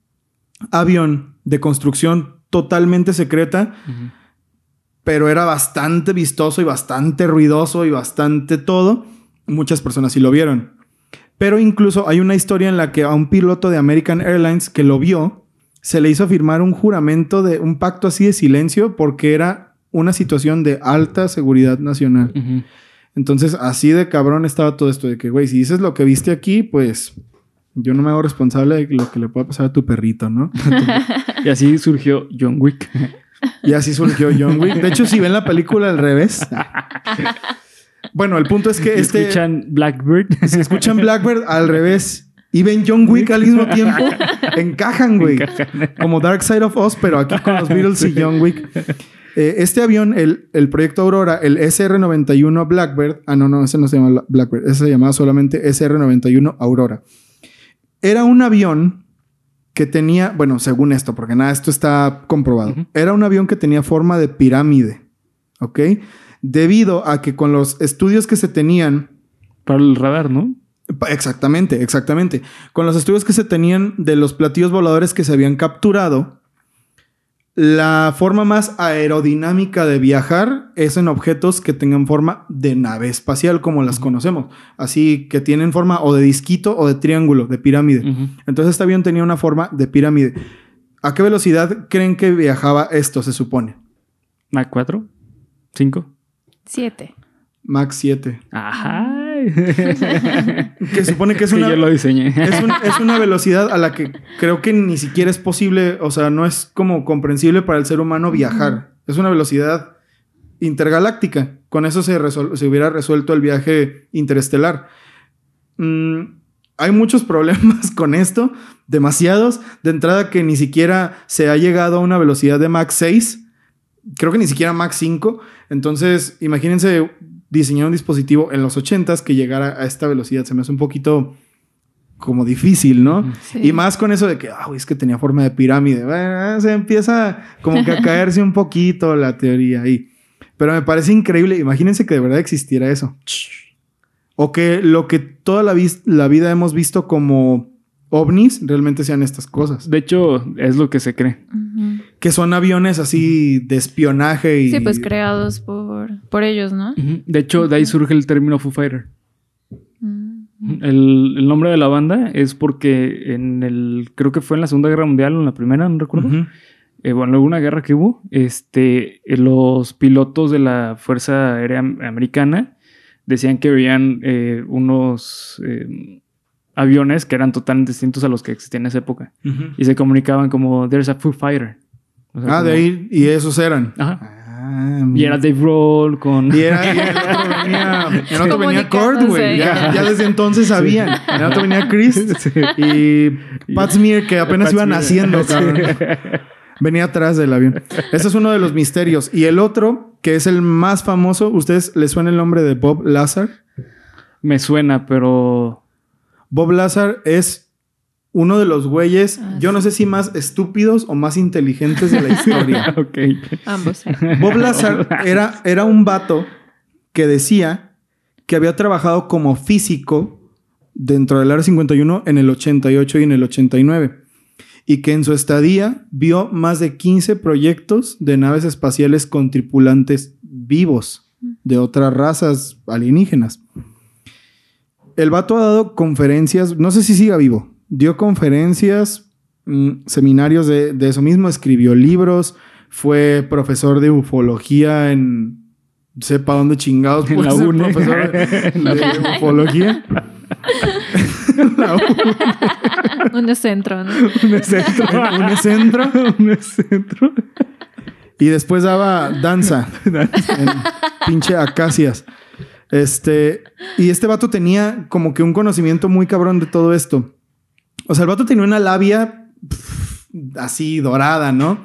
avión de construcción totalmente secreta. Pero era bastante vistoso y bastante ruidoso y bastante todo, muchas personas sí lo vieron. Pero incluso hay una historia en la que a un piloto de American Airlines que lo vio, se le hizo firmar un juramento de un pacto así de silencio porque era una situación de alta seguridad nacional. Entonces, así de cabrón estaba todo esto de que, güey, si dices lo que viste aquí, pues yo no me hago responsable de lo que le pueda pasar a tu perrito, ¿no? Y así surgió John Wick. Y así surgió John Wick. De hecho, si ven la película al revés. Bueno, el punto es que este. Escuchan Blackbird. Si escuchan Blackbird al revés y ven John Wick al mismo tiempo, encajan, güey. Como Dark Side of Oz, pero aquí con los Beatles y John Wick. Eh, este avión, el, el proyecto Aurora, el SR-91 Blackbird. Ah, no, no, ese no se llama Blackbird. Ese se llamaba solamente SR-91 Aurora. Era un avión que tenía, bueno, según esto, porque nada, esto está comprobado. Era un avión que tenía forma de pirámide. ¿Ok? Debido a que con los estudios que se tenían Para el radar, ¿no? Exactamente, exactamente. Con los estudios que se tenían de los platillos voladores que se habían capturado, la forma más aerodinámica de viajar es en objetos que tengan forma de nave espacial, como las conocemos. Así que tienen forma o de disquito o de triángulo, de pirámide. Entonces este avión tenía una forma de pirámide. ¿A qué velocidad creen que viajaba esto, se supone? Mac 4, 5. Siete. Max 7. Ajá. Que supone que es Que una... yo lo diseñé. Es, un- es una velocidad a la que creo que ni siquiera es posible, o sea, no es como comprensible para el ser humano viajar. Es una velocidad intergaláctica. Con eso se, resol- se hubiera resuelto el viaje interestelar. Mm, hay muchos problemas con esto, demasiados. De entrada que ni siquiera se ha llegado a una velocidad de Mach 6. Creo que ni siquiera Mach 5. Entonces, imagínense diseñar un dispositivo en los 80s que llegara a esta velocidad. Se me hace un poquito como difícil, ¿no? Sí. Y más con eso de que, ah, es que tenía forma de pirámide. Bueno, se empieza como que a caerse un poquito la teoría ahí. Pero me parece increíble. Imagínense que de verdad existiera eso. O que lo que toda la vida hemos visto como ovnis realmente sean estas cosas. De hecho, es lo que se cree. Que son aviones así de espionaje y... Sí, pues creados por, por ellos, ¿no? De hecho, de ahí surge el término Foo Fighter. Mm. El, el nombre de la banda es porque en el, creo que fue en la Segunda Guerra Mundial o en la Primera, no recuerdo. Eh, bueno, alguna guerra que hubo, este, eh, los pilotos de la Fuerza Aérea Am- Americana decían que veían eh, unos eh, aviones que eran totalmente distintos a los que existían en esa época. Y se comunicaban como, there's a Foo Fighter. O sea, Ah, de ahí. Y esos eran. Ajá. Ah, Y era Dave Roll con... Y, era, y el otro venía, el otro venía Kurt, güey. Comunicándose. Ya, ya desde entonces sabían. El otro venía Chris Sí. y Pat Smear, que apenas Pat iba Smear. naciendo, Sí. cabrón. Venía atrás del avión. Ese es uno de los misterios. Y el otro, que es el más famoso, ¿ustedes les suena el nombre de Bob Lazar? Me suena, pero... Bob Lazar es uno de los güeyes, Ah, yo no sé si más estúpidos o más inteligentes de la historia. ok. Ambos. Bob Lazar era, era un vato que decía que había trabajado como físico dentro del Área 51 en el 88 y en el 89. Y que en su estadía vio más de 15 proyectos de naves espaciales con tripulantes vivos de otras razas alienígenas. El vato ha dado conferencias, no sé si siga vivo, dio conferencias, mm, seminarios de, de eso mismo, escribió libros, fue profesor de ufología en sepa dónde chingados En la UNE. profesor de, de ufología. Un centro, ¿no? Un centro. un centro Un centro. y después daba danza en pinche acacias. Este, y este vato tenía como que un conocimiento muy cabrón de todo esto. O sea, el vato tenía una labia así dorada, ¿no?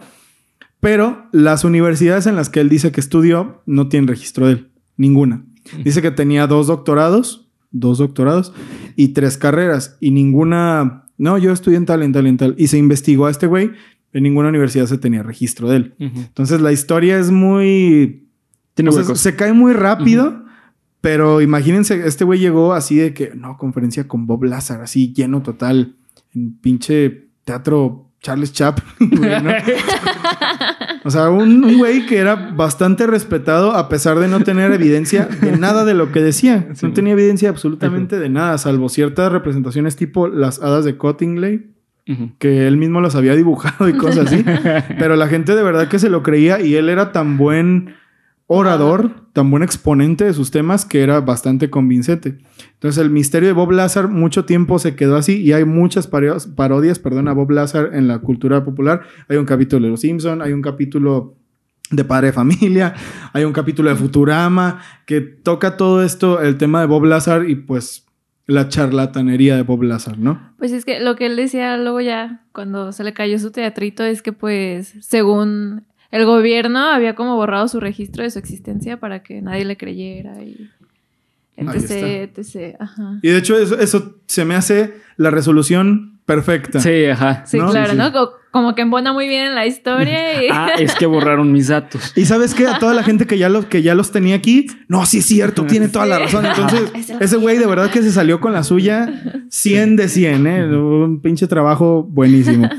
Pero las universidades en las que él dice que estudió no tienen registro de él, ninguna. Dice que tenía dos doctorados, dos doctorados y tres carreras y ninguna, no, yo estudié en tal, en tal, en tal. Y se investigó a este güey, en ninguna universidad se tenía registro de él. Entonces la historia es muy... Tiene o sea, huecos. se cae muy rápido, Pero imagínense, este güey llegó así de que, no, conferencia con Bob Lazar, así lleno total, en pinche teatro Charles Chaplin. ¿no? o sea, un, un güey que era bastante respetado a pesar de no tener evidencia de nada de lo que decía. Sí. No tenía evidencia absolutamente de nada, salvo ciertas representaciones tipo las hadas de Cottingley, que él mismo las había dibujado y cosas así. Pero la gente de verdad que se lo creía y él era tan buen orador, tan buen exponente de sus temas que era bastante convincente. Entonces el misterio de Bob Lazar mucho tiempo se quedó así y hay muchas paro- parodias, perdón, a Bob Lazar en la cultura popular. Hay un capítulo de Los Simpson, hay un capítulo de Padre de Familia, hay un capítulo de Futurama que toca todo esto, el tema de Bob Lazar y pues la charlatanería de Bob Lazar, ¿no? Pues es que lo que él decía luego ya, cuando se le cayó su teatrito, es que pues, según el gobierno, había como borrado su registro de su existencia para que nadie le creyera y etc, etc. Ajá. Y de hecho eso, eso se me hace la resolución perfecta. Sí, ajá. Sí, ¿no? claro, Sí, sí. ¿no? Co- Como que embona muy bien en la historia y... Ah, es que borraron mis datos. Y sabes qué, a toda la gente que ya los que ya los tenía aquí, no, sí es cierto, tiene toda la razón. Entonces, ese güey de verdad que se salió con la suya 100 de 100, ¿eh? Un pinche trabajo buenísimo.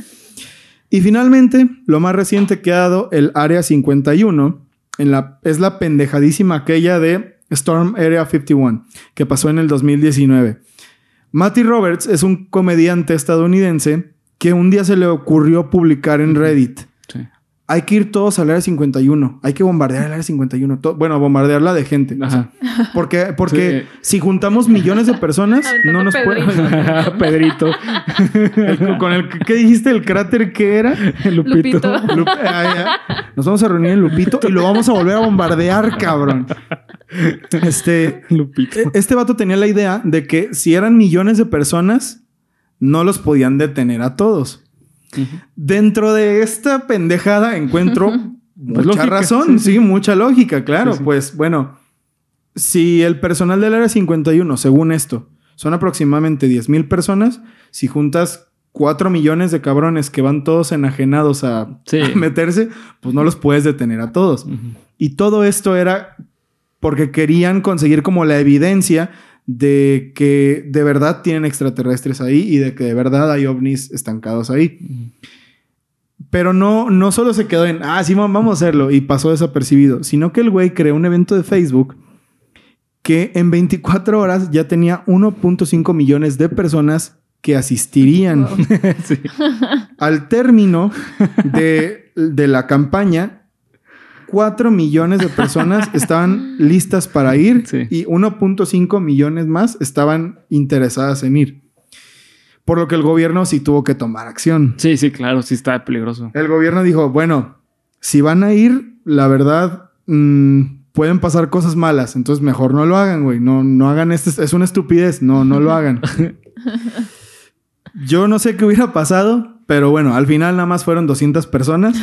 Y finalmente, lo más reciente que ha dado el Área 51 en la, es la pendejadísima aquella de Storm Area 51, que pasó en el 2019. Matty Roberts es un comediante estadounidense que un día se le ocurrió publicar en Reddit. Sí. Hay que ir todos al área 51. Hay que bombardear el área 51. To- bueno, bombardearla de gente. Ajá. Porque, porque Sí. si juntamos millones de personas, no nos puede. Pedrito. El- con el ¿qué dijiste? El cráter que era. Lupito. Lupito. Lup- ah, ya. Nos vamos a reunir en Lupito y lo vamos a volver a bombardear, cabrón. Este, Lupito. e- este vato tenía la idea de que si eran millones de personas, no los podían detener a todos. Dentro de esta pendejada encuentro mucha lógica, razón, sí, sí, mucha lógica, claro. Sí, sí. Pues bueno, si el personal del área 51, según esto, son aproximadamente 10 mil personas, si juntas 4 millones de cabrones que van todos enajenados a, a meterse, pues no los puedes detener a todos. Y todo esto era porque querían conseguir como la evidencia de que de verdad tienen extraterrestres ahí y de que de verdad hay ovnis estancados ahí. Pero no, no solo se quedó en, ah, sí, va- vamos a hacerlo y pasó desapercibido, sino que el güey creó un evento de Facebook que en 24 horas ya tenía 1.5 millones de personas que asistirían. Wow. Sí. Al término de, de la campaña, 4 millones de personas estaban listas para ir Sí. y 1.5 millones más estaban interesadas en ir. Por lo que el gobierno sí tuvo que tomar acción. Sí, sí, claro, sí está peligroso. El gobierno dijo, bueno, si van a ir, la verdad, mm, pueden pasar cosas malas, entonces mejor no lo hagan, güey. No, no hagan este, es una estupidez, no, no lo hagan. Yo no sé qué hubiera pasado, pero bueno, al final nada más fueron 200 personas.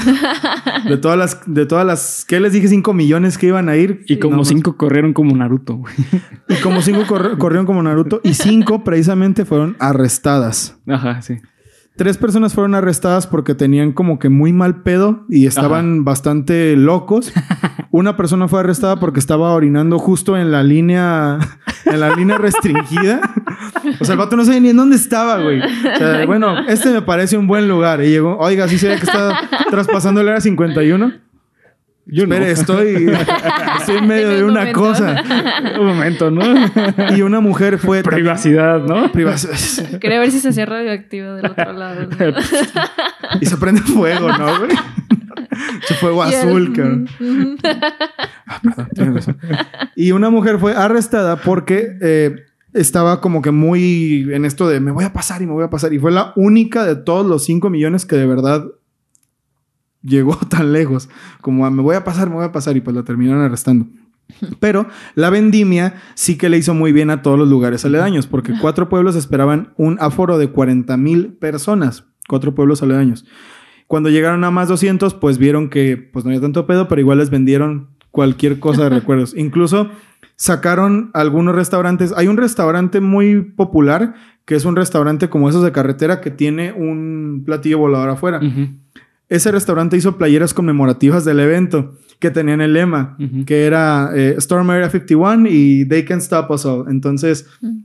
De todas las, de todas las, ¿qué les dije? 5 millones que iban a ir. Y como Nada más. cinco corrieron como Naruto, güey. Y como cinco corri- corrieron como Naruto y cinco precisamente fueron arrestadas. Ajá, sí. Tres personas fueron arrestadas porque tenían como que muy mal pedo y estaban bastante locos. Una persona fue arrestada porque estaba orinando justo en la línea, en la línea restringida. O sea, el vato no sabía ni en dónde estaba, güey. O sea, bueno, este me parece un buen lugar. Y llegó, oiga, ¿sí se ve que está traspasando el área 51? Yo no. Espere, estoy, estoy en medio de un una momento. cosa. Un momento, ¿no? Y una mujer fue... Privacidad, ¿no? Privacidad. Quería ver si se hacía radioactivo del otro lado. ¿no? Y se prende fuego, ¿no, güey? Se fuego Y azul, cabrón. mm, mm. Ah, perdón, tienes razón. Y una mujer fue arrestada porque eh, estaba como que muy en esto de me voy a pasar y me voy a pasar. Y fue la única de todos los 5 millones que de verdad llegó tan lejos. Como a, me voy a pasar, me voy a pasar. Y pues la terminaron arrestando. Pero la vendimia sí que le hizo muy bien a todos los lugares aledaños, porque cuatro pueblos esperaban un aforo de 40 mil personas. Cuatro pueblos aledaños. Cuando llegaron a más 200, pues vieron que pues no había tanto pedo, pero igual les vendieron cualquier cosa de recuerdos. Incluso sacaron algunos restaurantes. Hay un restaurante muy popular que es un restaurante como esos de carretera que tiene un platillo volador afuera. Ese restaurante hizo playeras conmemorativas del evento que tenían el lema, Ujú. que era eh, Storm Area 51 y They Can Stop Us All. Entonces, Mm.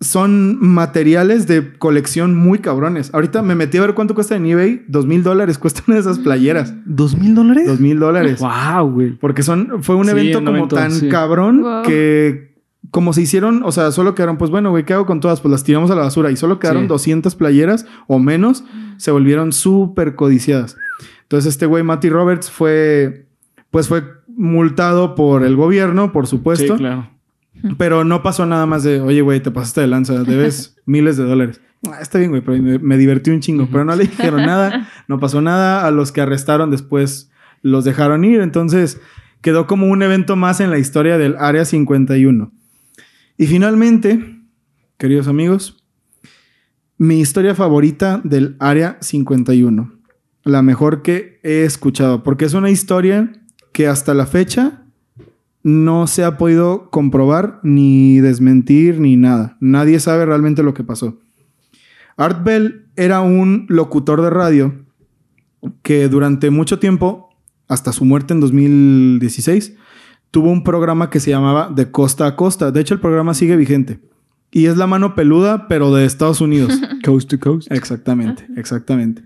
son materiales de colección muy cabrones. Ahorita me metí a ver cuánto cuesta en eBay. Dos mil dólares cuesta una de esas playeras. ¿Dos mil dólares? Dos mil dólares. Wow, güey. Porque son, fue un Sí, evento como tan sí. cabrón Wow. que como se hicieron, o sea, solo quedaron, pues bueno, güey, ¿qué hago con todas? Pues las tiramos a la basura y solo quedaron Sí. 200 playeras o menos, se volvieron súper codiciadas. Entonces este güey, Matty Roberts, fue, pues fue multado por el gobierno, por supuesto, Sí, claro. pero no pasó nada más de, oye, güey, te pasaste de lanza, debes miles de dólares. Ah, está bien, güey, pero me, me divertí un chingo, pero no le dijeron nada, no pasó nada. A los que arrestaron después los dejaron ir, entonces quedó como un evento más en la historia del Área 51. Y finalmente, queridos amigos, mi historia favorita del Área 51, la mejor que he escuchado, porque es una historia que hasta la fecha no se ha podido comprobar ni desmentir ni nada. Nadie sabe realmente lo que pasó. Art Bell era un locutor de radio que durante mucho tiempo, hasta su muerte en 2016, tuvo un programa que se llamaba De Costa a Costa. De hecho, el programa sigue vigente. Y es la mano peluda, pero de Estados Unidos. Coast to coast. Exactamente, exactamente.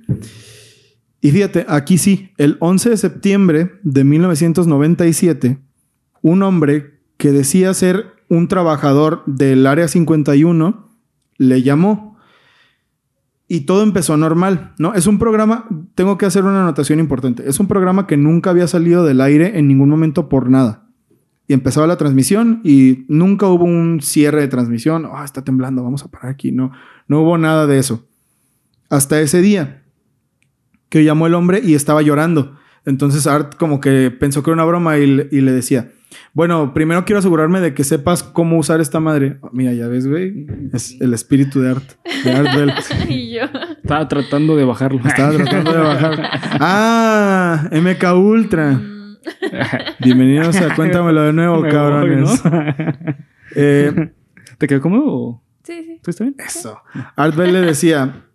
Y fíjate, aquí sí, el 11 de septiembre de 1997, un hombre que decía ser un trabajador del Área 51 le llamó. Y todo empezó normal, ¿no? Es un programa, tengo que hacer una anotación importante, es un programa que nunca había salido del aire en ningún momento por nada. Y empezaba la transmisión y nunca hubo un cierre de transmisión. Ah, está temblando, vamos a parar aquí. No, no hubo nada de eso. Hasta ese día que llamó el hombre y estaba llorando. Entonces Art como que pensó que era una broma y, le- y le decía, bueno, primero quiero asegurarme de que sepas cómo usar esta madre. Ah, Mira, ya ves, güey, es el espíritu de Art, de Art Bell. y yo. Estaba tratando de bajarlo. Estaba tratando de bajar. Ah, MK Ultra. Bienvenidos a Cuéntamelo de nuevo, Me voy, cabrones. ¿no? Eh, ¿Te quedó cómodo o Sí, sí. tú está bien? Eso. Art Bell le decía,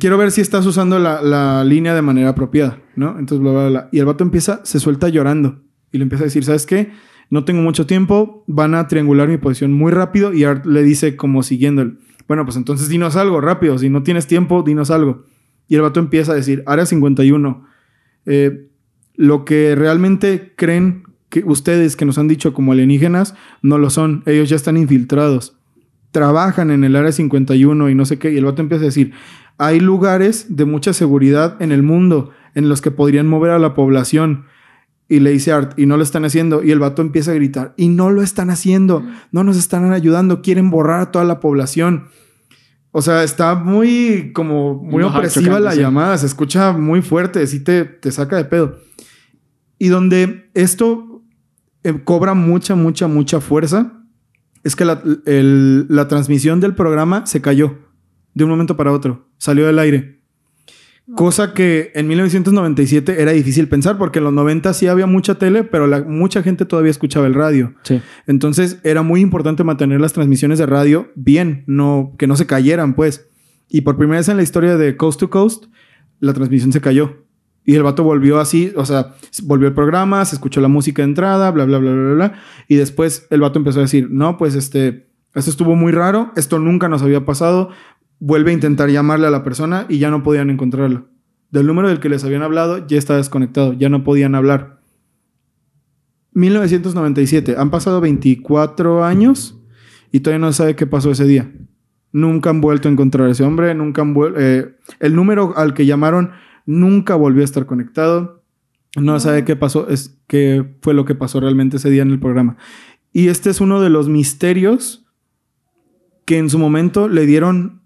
quiero ver si estás usando la, la línea de manera apropiada, ¿no? Entonces, bla, bla, bla. Y el vato empieza, se suelta llorando. Y le empieza a decir, ¿sabes qué? No tengo mucho tiempo, van a triangular mi posición muy rápido. Y Art le dice como siguiéndole, bueno, pues entonces dinos algo rápido. Si no tienes tiempo, dinos algo. Y el vato empieza a decir, Área 51, eh, lo que realmente creen que ustedes que nos han dicho como alienígenas, no lo son. Ellos ya están infiltrados trabajan en el área 51 y no sé qué. Y el vato empieza a decir, hay lugares de mucha seguridad en el mundo en los que podrían mover a la población. Y le dice Art, y no lo están haciendo. Y el vato empieza a gritar, y no lo están haciendo, no nos están ayudando, quieren borrar a toda la población. O sea, está muy, como, muy opresiva chocante, la sí. llamada, se escucha muy fuerte, sí te, te saca de pedo. Y donde esto eh, cobra mucha, mucha, mucha fuerza es que la, el- la transmisión del programa se cayó de un momento para otro, salió del aire. Cosa que en 1997 era difícil pensar porque en los 90 sí había mucha tele, pero la- mucha gente todavía escuchaba el radio. Sí. Entonces era muy importante mantener las transmisiones de radio bien, no, que no se cayeran, pues. Y por primera vez en la historia de Coast to Coast, la transmisión se cayó. Y el vato volvió así, o sea, volvió el programa, se escuchó la música de entrada, bla, bla, bla, bla, bla. Y después el vato empezó a decir, no, pues este, esto estuvo muy raro, esto nunca nos había pasado. Vuelve a intentar llamarle a la persona y ya no podían encontrarlo. Del número del que les habían hablado ya estaba desconectado, ya no podían hablar. 1997, han pasado 24 años y todavía no se sabe qué pasó ese día. Nunca han vuelto a encontrar a ese hombre, nunca han vuelto... el número al que llamaron nunca volvió a estar conectado. No sabe qué pasó, es qué fue lo que pasó realmente ese día en el programa. Y este es uno de los misterios que en su momento le dieron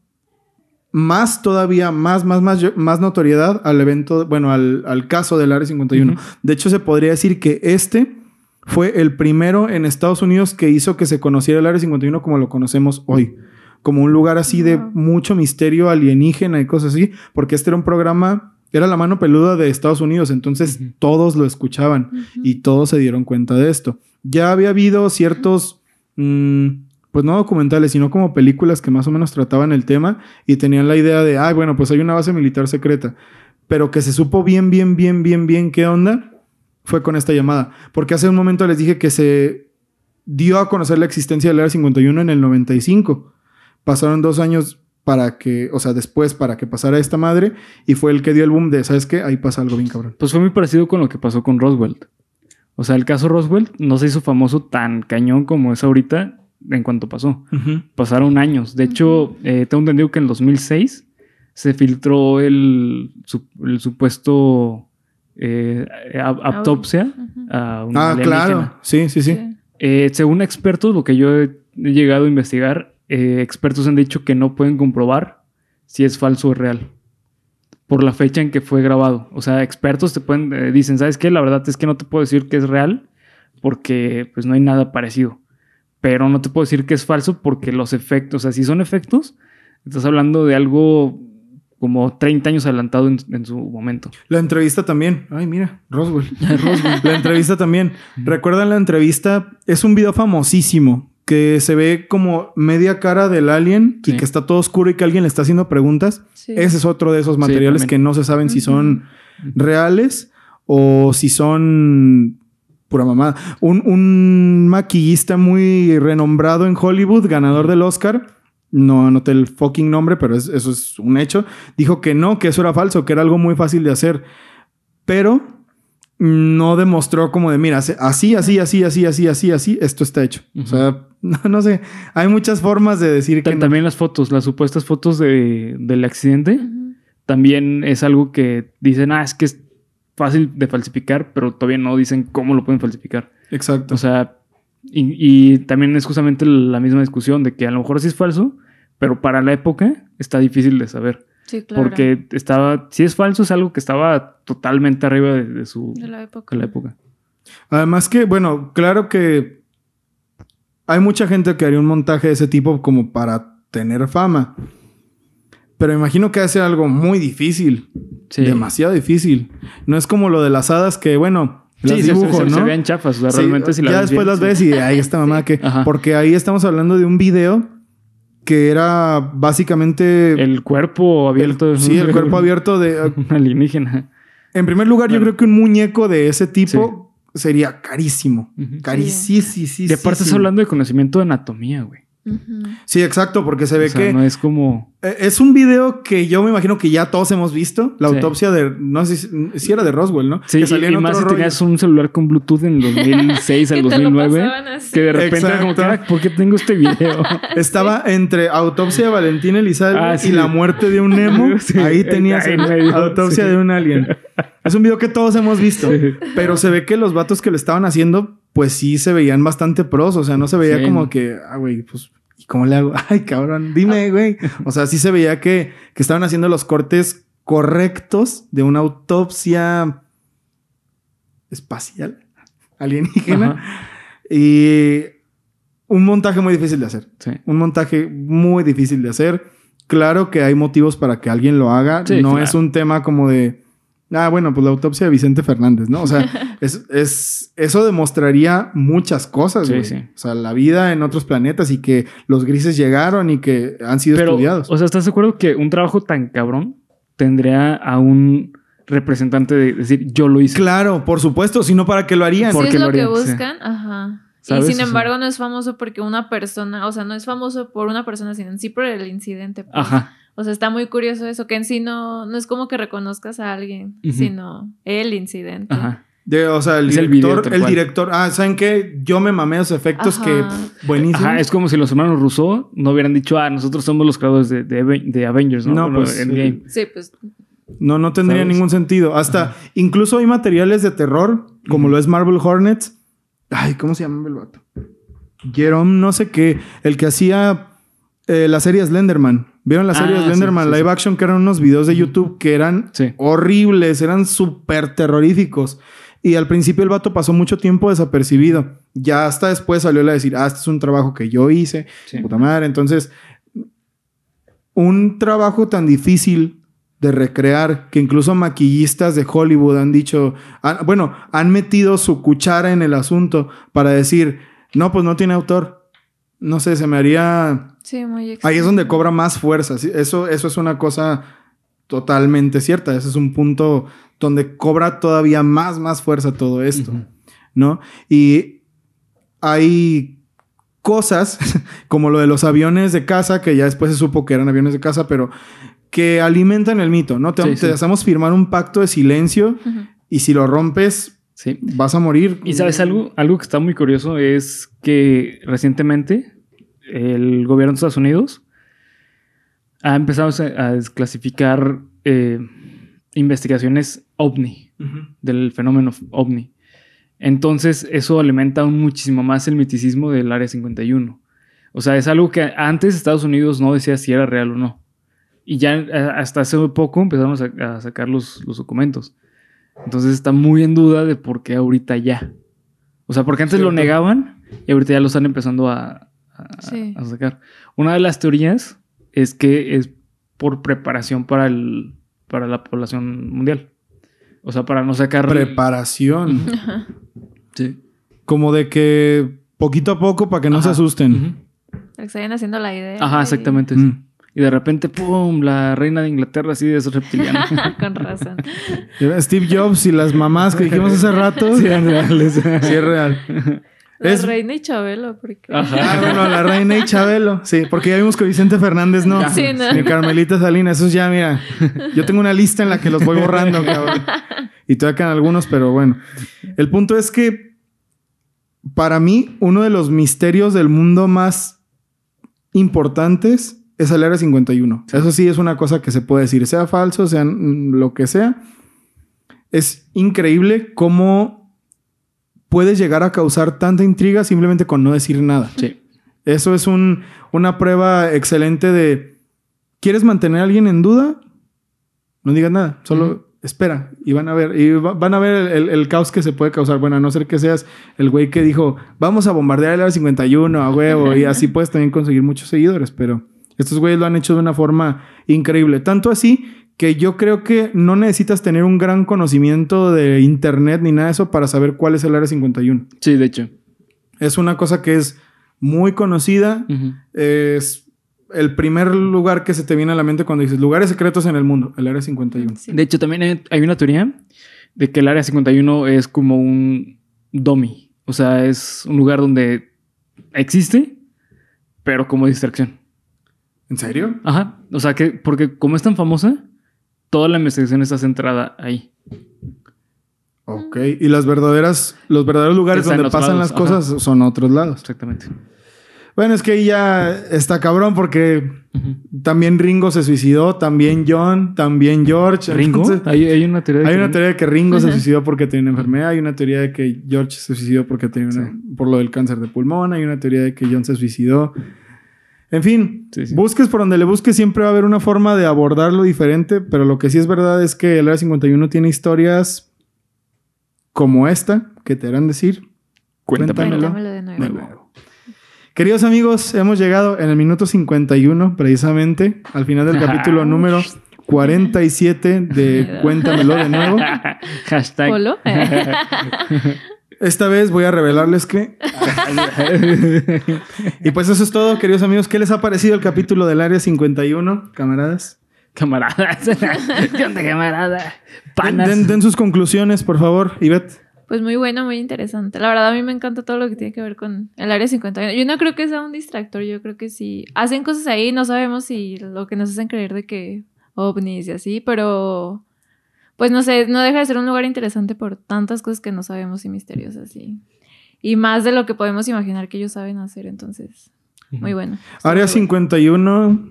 más todavía, más, más, más, más notoriedad al evento, bueno, al, al caso del Área 51. Ujú. De hecho, se podría decir que este fue el primero en Estados Unidos que hizo que se conociera el Área 51 como lo conocemos hoy. Como un lugar así de mucho misterio alienígena y cosas así, porque este era un programa, era la mano peluda de Estados Unidos, entonces todos lo escuchaban y todos se dieron cuenta de esto. Ya había habido ciertos, mm, pues no documentales, sino como películas que más o menos trataban el tema y tenían la idea de, ay, bueno, pues hay una base militar secreta, pero que se supo bien, bien, bien, bien, bien qué onda fue con esta llamada. Porque hace un momento les dije que se dio a conocer la existencia del Área 51 en el 95. Pasaron dos años para que, o sea, después para que pasara esta madre y fue el que dio el boom de, ¿sabes qué? Ahí pasa algo bien cabrón. Pues fue muy parecido con lo que pasó con Roswell. O sea, el caso Roswell no se hizo famoso tan cañón como es ahorita en cuanto pasó. Pasaron años. De hecho, eh, tengo entendido que en 2006 se filtró el, su- el supuesto eh, autopsia a un Ah, alienígena. claro. Sí, sí, sí. Sí. Eh, según expertos, lo que yo he llegado a investigar, eh, expertos han dicho que no pueden comprobar si es falso o real por la fecha en que fue grabado. O sea, expertos te pueden eh, dicen, ¿sabes qué? La verdad es que no te puedo decir que es real porque pues no hay nada parecido. Pero no te puedo decir que es falso porque los efectos, o sea, si son efectos, estás hablando de algo como 30 años adelantado en, en su momento. La entrevista también. Ay, mira, Roswell. La entrevista también. ¿Recuerdan la entrevista? Es un video famosísimo que se ve como media cara del alien y que está todo oscuro y que alguien le está haciendo preguntas. Sí. Ese es otro de esos materiales que no se saben si son reales o si son pura mamada. Un, un maquillista muy renombrado en Hollywood, ganador del Oscar, no anoté el fucking nombre, pero es- eso es un hecho, dijo que no, que eso era falso, que era algo muy fácil de hacer. Pero no demostró como de, mira, así, así, así, así, así, así, así, esto está hecho. O sea, no, no sé, hay muchas formas de decir que no. También las fotos, las supuestas fotos de- del accidente. También es algo que dicen, ah, es que es fácil de falsificar, pero todavía no dicen cómo lo pueden falsificar. Exacto. O sea, y, y también es justamente la misma discusión de que a lo mejor sí es falso, pero para la época está difícil de saber. Sí, claro. Porque estaba, si es falso, es algo que estaba totalmente arriba de, de su De la época. de la época. Además que, bueno, claro que hay mucha gente que haría un montaje de ese tipo como para tener fama. Pero imagino que hace algo muy difícil. Sí. Demasiado difícil. No es como lo de las hadas que, bueno, las Sí, se- dibujo, se, se, ¿no? se vean chafas. O sea, Sí, realmente si ya ves después bien, las ves y ahí está mamá que... Ajá. Porque ahí estamos hablando de un video que era básicamente... El cuerpo abierto. el- sí, el cuerpo abierto de... Un alienígena. En primer lugar, yo creo que un muñeco de ese tipo sería carísimo. Carísimo. Y aparte estás hablando de conocimiento de anatomía, güey. Sí, exacto, porque se ve O sea, que no es como... eh, es un video que yo me imagino que ya todos hemos visto. La Sí. autopsia de, no sé si, si era de Roswell, ¿no? Sí, que y, salía en y más otro si tenías un celular con Bluetooth en 2006 al Que te lo 2009. pasaban así. Que de repente era como que, Exacto. ah, ¿por qué tengo este video? Estaba entre autopsia de Valentín Elizalde Ah, y sí. la muerte de un Nemo. Sí, Ahí tenías ahí en el- medio, autopsia sí. de un alien. Es un video que todos hemos visto. Sí. Pero se ve que los vatos que lo estaban haciendo, pues sí se veían bastante pros. O sea, no se veía Sí. como que, ah, güey, pues, ¿y cómo le hago? Ay, cabrón, Ah. dime, güey. O sea, sí se veía que, que estaban haciendo los cortes correctos de una autopsia espacial, alienígena. Ajá. Y un montaje muy difícil de hacer. Sí. Un montaje muy difícil de hacer. Claro que hay motivos para que alguien lo haga. Sí, no claro. es un tema como de. Ah, bueno, pues la autopsia de Vicente Fernández, ¿no? O sea, es, es- eso demostraría muchas cosas, Sí, güey. sí. O sea, la vida en otros planetas y que los grises llegaron y que han sido Pero, estudiados. o sea, ¿estás de acuerdo que un trabajo tan cabrón tendría a un representante de decir, yo lo hice? claro, por supuesto, sino para qué lo harían. Si ¿Por es lo lo que? Sí. buscan, ajá. ¿Sabes? Y sin O sea- embargo no es famoso porque una persona, o sea, no es famoso por una persona, sino en sí por el incidente. pues. Ajá. O sea, está muy curioso eso, que en sí no, no es como que reconozcas a alguien, sino el incidente. Ajá. De- o sea, el Es el director, video, el, director. Ah, ¿saben qué? Yo me mamé esos efectos Ajá. que buenísimos. Ajá, es como si los hermanos Rousseau no hubieran dicho, ah, nosotros somos los creadores de, de, Aven- de Avengers, ¿no? No, Bueno, pues, Endgame. Sí, pues No, no tendría ¿Sabes? ningún sentido. Hasta incluso hay materiales de terror, como lo es Marvel Hornets. Ay, ¿cómo se llama el vato? Jerome, no sé qué. El que hacía eh, la serie Slenderman. ¿Vieron la serie Ah, Slenderman sí, live sí. action? Que eran unos videos de YouTube que eran horribles, eran súper terroríficos. Y al principio el vato pasó mucho tiempo desapercibido. Ya hasta después salió a decir, ah, este es un trabajo que yo hice. Puta madre. Entonces, un trabajo tan difícil de recrear que incluso maquillistas de Hollywood han dicho, han- bueno, han metido su cuchara en el asunto para decir, no, pues no tiene autor. No sé, se me haría... sí, muy Ahí es donde cobra más fuerza. Eso, eso es una cosa totalmente cierta. Ese es un punto donde cobra todavía más, más fuerza todo esto. ¿no? Y hay cosas como lo de los aviones de casa, que ya después se supo que eran aviones de casa, pero que alimentan el mito, ¿no? Te, Sí, te sí. hacemos firmar un pacto de silencio y si lo rompes, Sí. vas a morir. Y sabes algo, algo que está muy curioso es que recientemente el gobierno de Estados Unidos ha empezado a desclasificar eh, investigaciones ovni del fenómeno ovni. Entonces eso alimenta aún muchísimo más el miticismo del Área 51. O sea, es algo que antes Estados Unidos no decía si era real o no. Y ya eh, hasta hace poco empezaron a, sa- a sacar los, los documentos. Entonces está muy en duda de por qué ahorita ya. O sea, porque antes lo negaban y ahorita ya lo están empezando a, a- Sí. a sacar. Una de las teorías es que es por preparación para, el, para la población mundial. O sea, para no sacar... Preparación. Sí. Como de que poquito a poco para que no se asusten. Ujú. Para que se vayan haciendo la idea. Ajá, y- exactamente. Mm. Y de repente, ¡pum! La reina de Inglaterra así es reptiliana. Con razón. Steve Jobs y las mamás que dijimos hace rato. sí, eran reales. Sí, es real. La Es- reina y Chabelo, porque... Ah, bueno, la reina y Chabelo. Sí, porque ya vimos que Vicente Fernández no. Sí, no. Ni Carmelita Salinas. Esos ya, mira. Yo tengo una lista en la que los voy borrando, cabrón. Y todavía quedan algunos, pero bueno. El punto es que para mí, uno de los misterios del mundo más importantes es el Área 51. Eso sí es una cosa que se puede decir, sea falso, sea lo que sea. Es increíble cómo puedes llegar a causar tanta intriga simplemente con no decir nada. Sí. Eso es un- una prueba excelente de, ¿quieres mantener a alguien en duda? No digas nada, solo espera y van a ver, y va- van a ver el, el- el caos que se puede causar. Bueno, a no ser que seas el güey que dijo, vamos a bombardear el área 51 a huevo y así puedes también conseguir muchos seguidores, pero estos güeyes lo han hecho de una forma increíble. Tanto así que yo creo que no necesitas tener un gran conocimiento de internet ni nada de eso para saber cuál es el área 51. Sí, de hecho. Es una cosa que es muy conocida. Es el primer lugar que se te viene a la mente cuando dices lugares secretos en el mundo, el área 51. Sí. De hecho, también hay- hay una teoría de que el Área 51 es como un dummy. O sea, es un lugar donde existe, pero como distracción. ¿En serio? Ajá. O sea, que porque como es tan famosa, toda la investigación está centrada ahí. Ok. Y las verdaderas, los verdaderos lugares Están donde pasan lados, las cosas son otros lados. Exactamente. Bueno, es que ahí ya está cabrón porque también Ringo se suicidó, también John, también George. ¿Ringo? Entonces, hay, hay una teoría de hay que una teoría de que Ringo se suicidó porque tenía una enfermedad, hay una teoría de que George se suicidó porque tenía una- por lo del cáncer de pulmón, hay una teoría de que John se suicidó. En fin, Sí, sí. busques por donde le busques, siempre va a haber una forma de abordarlo diferente, pero lo que sí es verdad es que el Área 51 tiene historias como esta que te harán decir. Cuéntamelo. Cuéntamelo de nuevo. de nuevo. Queridos amigos, hemos llegado en el minuto 51, precisamente, al final del capítulo número 47 de Cuéntamelo de nuevo. Hashtag. Esta vez voy a revelarles que. Y pues eso es todo, queridos amigos. ¿Qué les ha parecido el capítulo del Área 51, camaradas? Camaradas. ¿Qué onda, camarada? Den, Panas. den- den sus conclusiones, por favor, Ivette. Pues muy bueno, muy interesante. La verdad, a mí me encanta todo lo que tiene que ver con el área 51. Yo no creo que sea un distractor, yo creo que sí. Hacen cosas ahí, no sabemos si lo que nos hacen creer de que ovnis y así, pero pues no sé, no deja de ser un lugar interesante por tantas cosas que no sabemos y misteriosas y, y más de lo que podemos imaginar que ellos saben hacer, entonces, muy bueno. Área muy bueno. 51.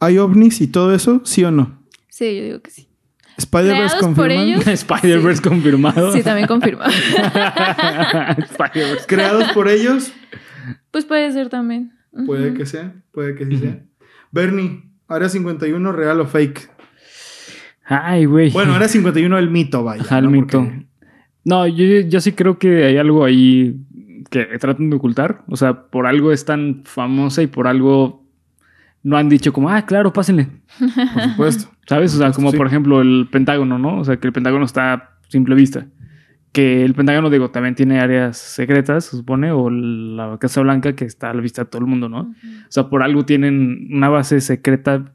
¿Hay ovnis y todo eso? ¿Sí o no? Sí, yo digo que sí. Spider-Verse Creados por confirman. ellos. Spider-Verse confirmado. Sí, también confirma. Spider-Verse. Creados por ellos. pues puede ser también. Puede que sea, puede que sí sea. Bernie, Área 51, real o fake. Ay, güey. Bueno, Área 51, el mito, vaya. Ajá, el ¿no? mito. Porque- No, yo, yo sí creo que hay algo ahí que tratan de ocultar. O sea, por algo es tan famosa y por algo no han dicho como, ah, claro, pásenle. Por supuesto. ¿Sabes? O sea, como Sí. por ejemplo el Pentágono, ¿no? O sea, que el Pentágono está a simple vista. Que el Pentágono, digo, también tiene áreas secretas, se supone, o la Casa Blanca que está a la vista de todo el mundo, ¿no? O sea, por algo tienen una base secreta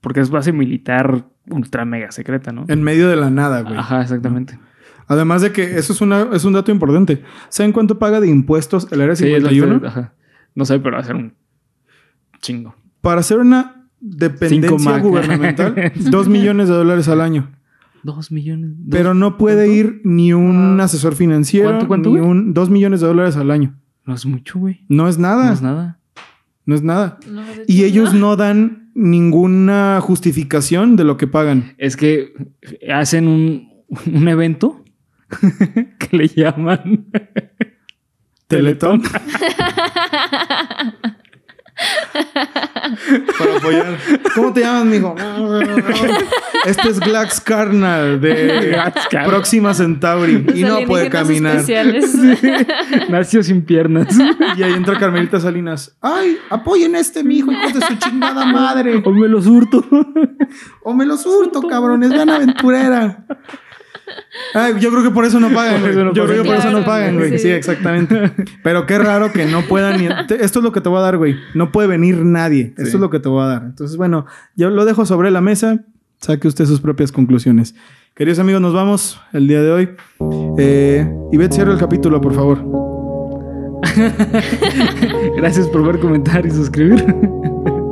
porque es base militar ultra mega secreta, ¿no? En medio de la nada, güey. Ajá, exactamente. Además de que eso es, una, es un dato importante. ¿Saben cuánto paga de impuestos el Área Sí, es lo que 51? estoy- ajá. No sé, pero va a ser un chingo. Para hacer una dependencia gubernamental, dos millones de dólares al año. Dos millones. dos- Pero no puede ¿cuánto? ir ni un Ah. asesor financiero, ¿Cuánto, cuánto, ni güey? un dos millones de dólares al año. No es mucho, güey. No es nada. No es nada. No es nada. No, Y ellos no dan ninguna justificación de lo que pagan. Es que hacen un, un evento que le llaman Teletón. Para apoyar. ¿Cómo te llamas, mijo? Este es Glax Carnal de. Próxima Centauri. los Y no puede caminar. especiales. Nació sin piernas. Y ahí entra Carmelita Salinas. ¡Ay! Apoyen este, mijo, hijo de su chingada madre. o me los hurto. O me los hurto, cabrones. Vean aventurera. Ay, yo creo que por eso no pagan, eso no Yo creo que por eso no pagan. güey. Sí. Sí, exactamente. Pero qué raro que no puedan Esto es lo que te voy a dar, güey. No puede venir nadie. Esto Sí. es lo que te voy a dar. Entonces, bueno, yo lo dejo sobre la mesa. Saque usted sus propias conclusiones. Queridos amigos, nos vamos el día de hoy. Eh, Ivette, cierra el capítulo, por favor. Gracias por ver, comentar y suscribir.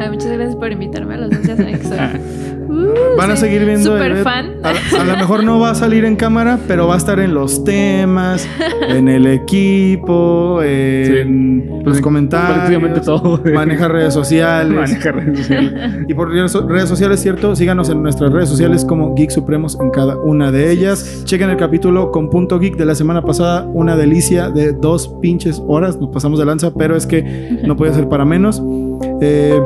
Ay, muchas gracias por invitarme a los dos. Ya saben que soy. Uh, Van a seguir viendo. Super fan. A, a lo mejor no va a salir en cámara, pero va a estar en los temas, en el equipo, en los en comentarios. prácticamente todo. Maneja redes sociales. Maneja redes sociales. Y por redes sociales, ¿cierto? Síganos en nuestras redes sociales como Geek Supremos en cada una de ellas. Chequen el capítulo con punto geek de la semana pasada. Una delicia de dos pinches horas. Nos pasamos de lanza, pero es que no podía ser para menos. Eh,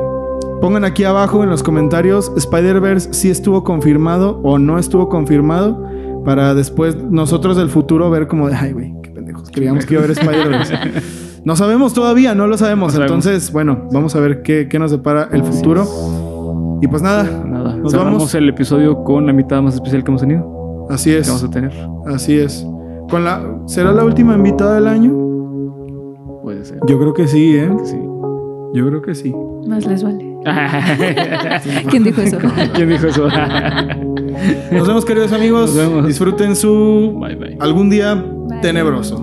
pongan aquí abajo en los comentarios Spider-Verse si estuvo confirmado o no estuvo confirmado. Para después nosotros del futuro ver como de, ay, güey, qué pendejos. Creíamos que iba a haber Spider-Verse. No sabemos todavía, no lo sabemos. No sabemos. Entonces, bueno, vamos a ver qué, qué nos depara el futuro. Y pues nada, Nada. Nos Cerramos vamos. el episodio con la mitad más especial que hemos tenido. así Que es. vamos a tener. Así es. Con la, ¿Será la última invitada del año? Puede ser. Yo creo que sí, ¿eh? Sí. Yo creo que sí. Más les vale. ¿Quién dijo eso? ¿Quién dijo eso? Nos vemos, queridos amigos. Nos vemos. Disfruten su bye bye. algún día tenebroso.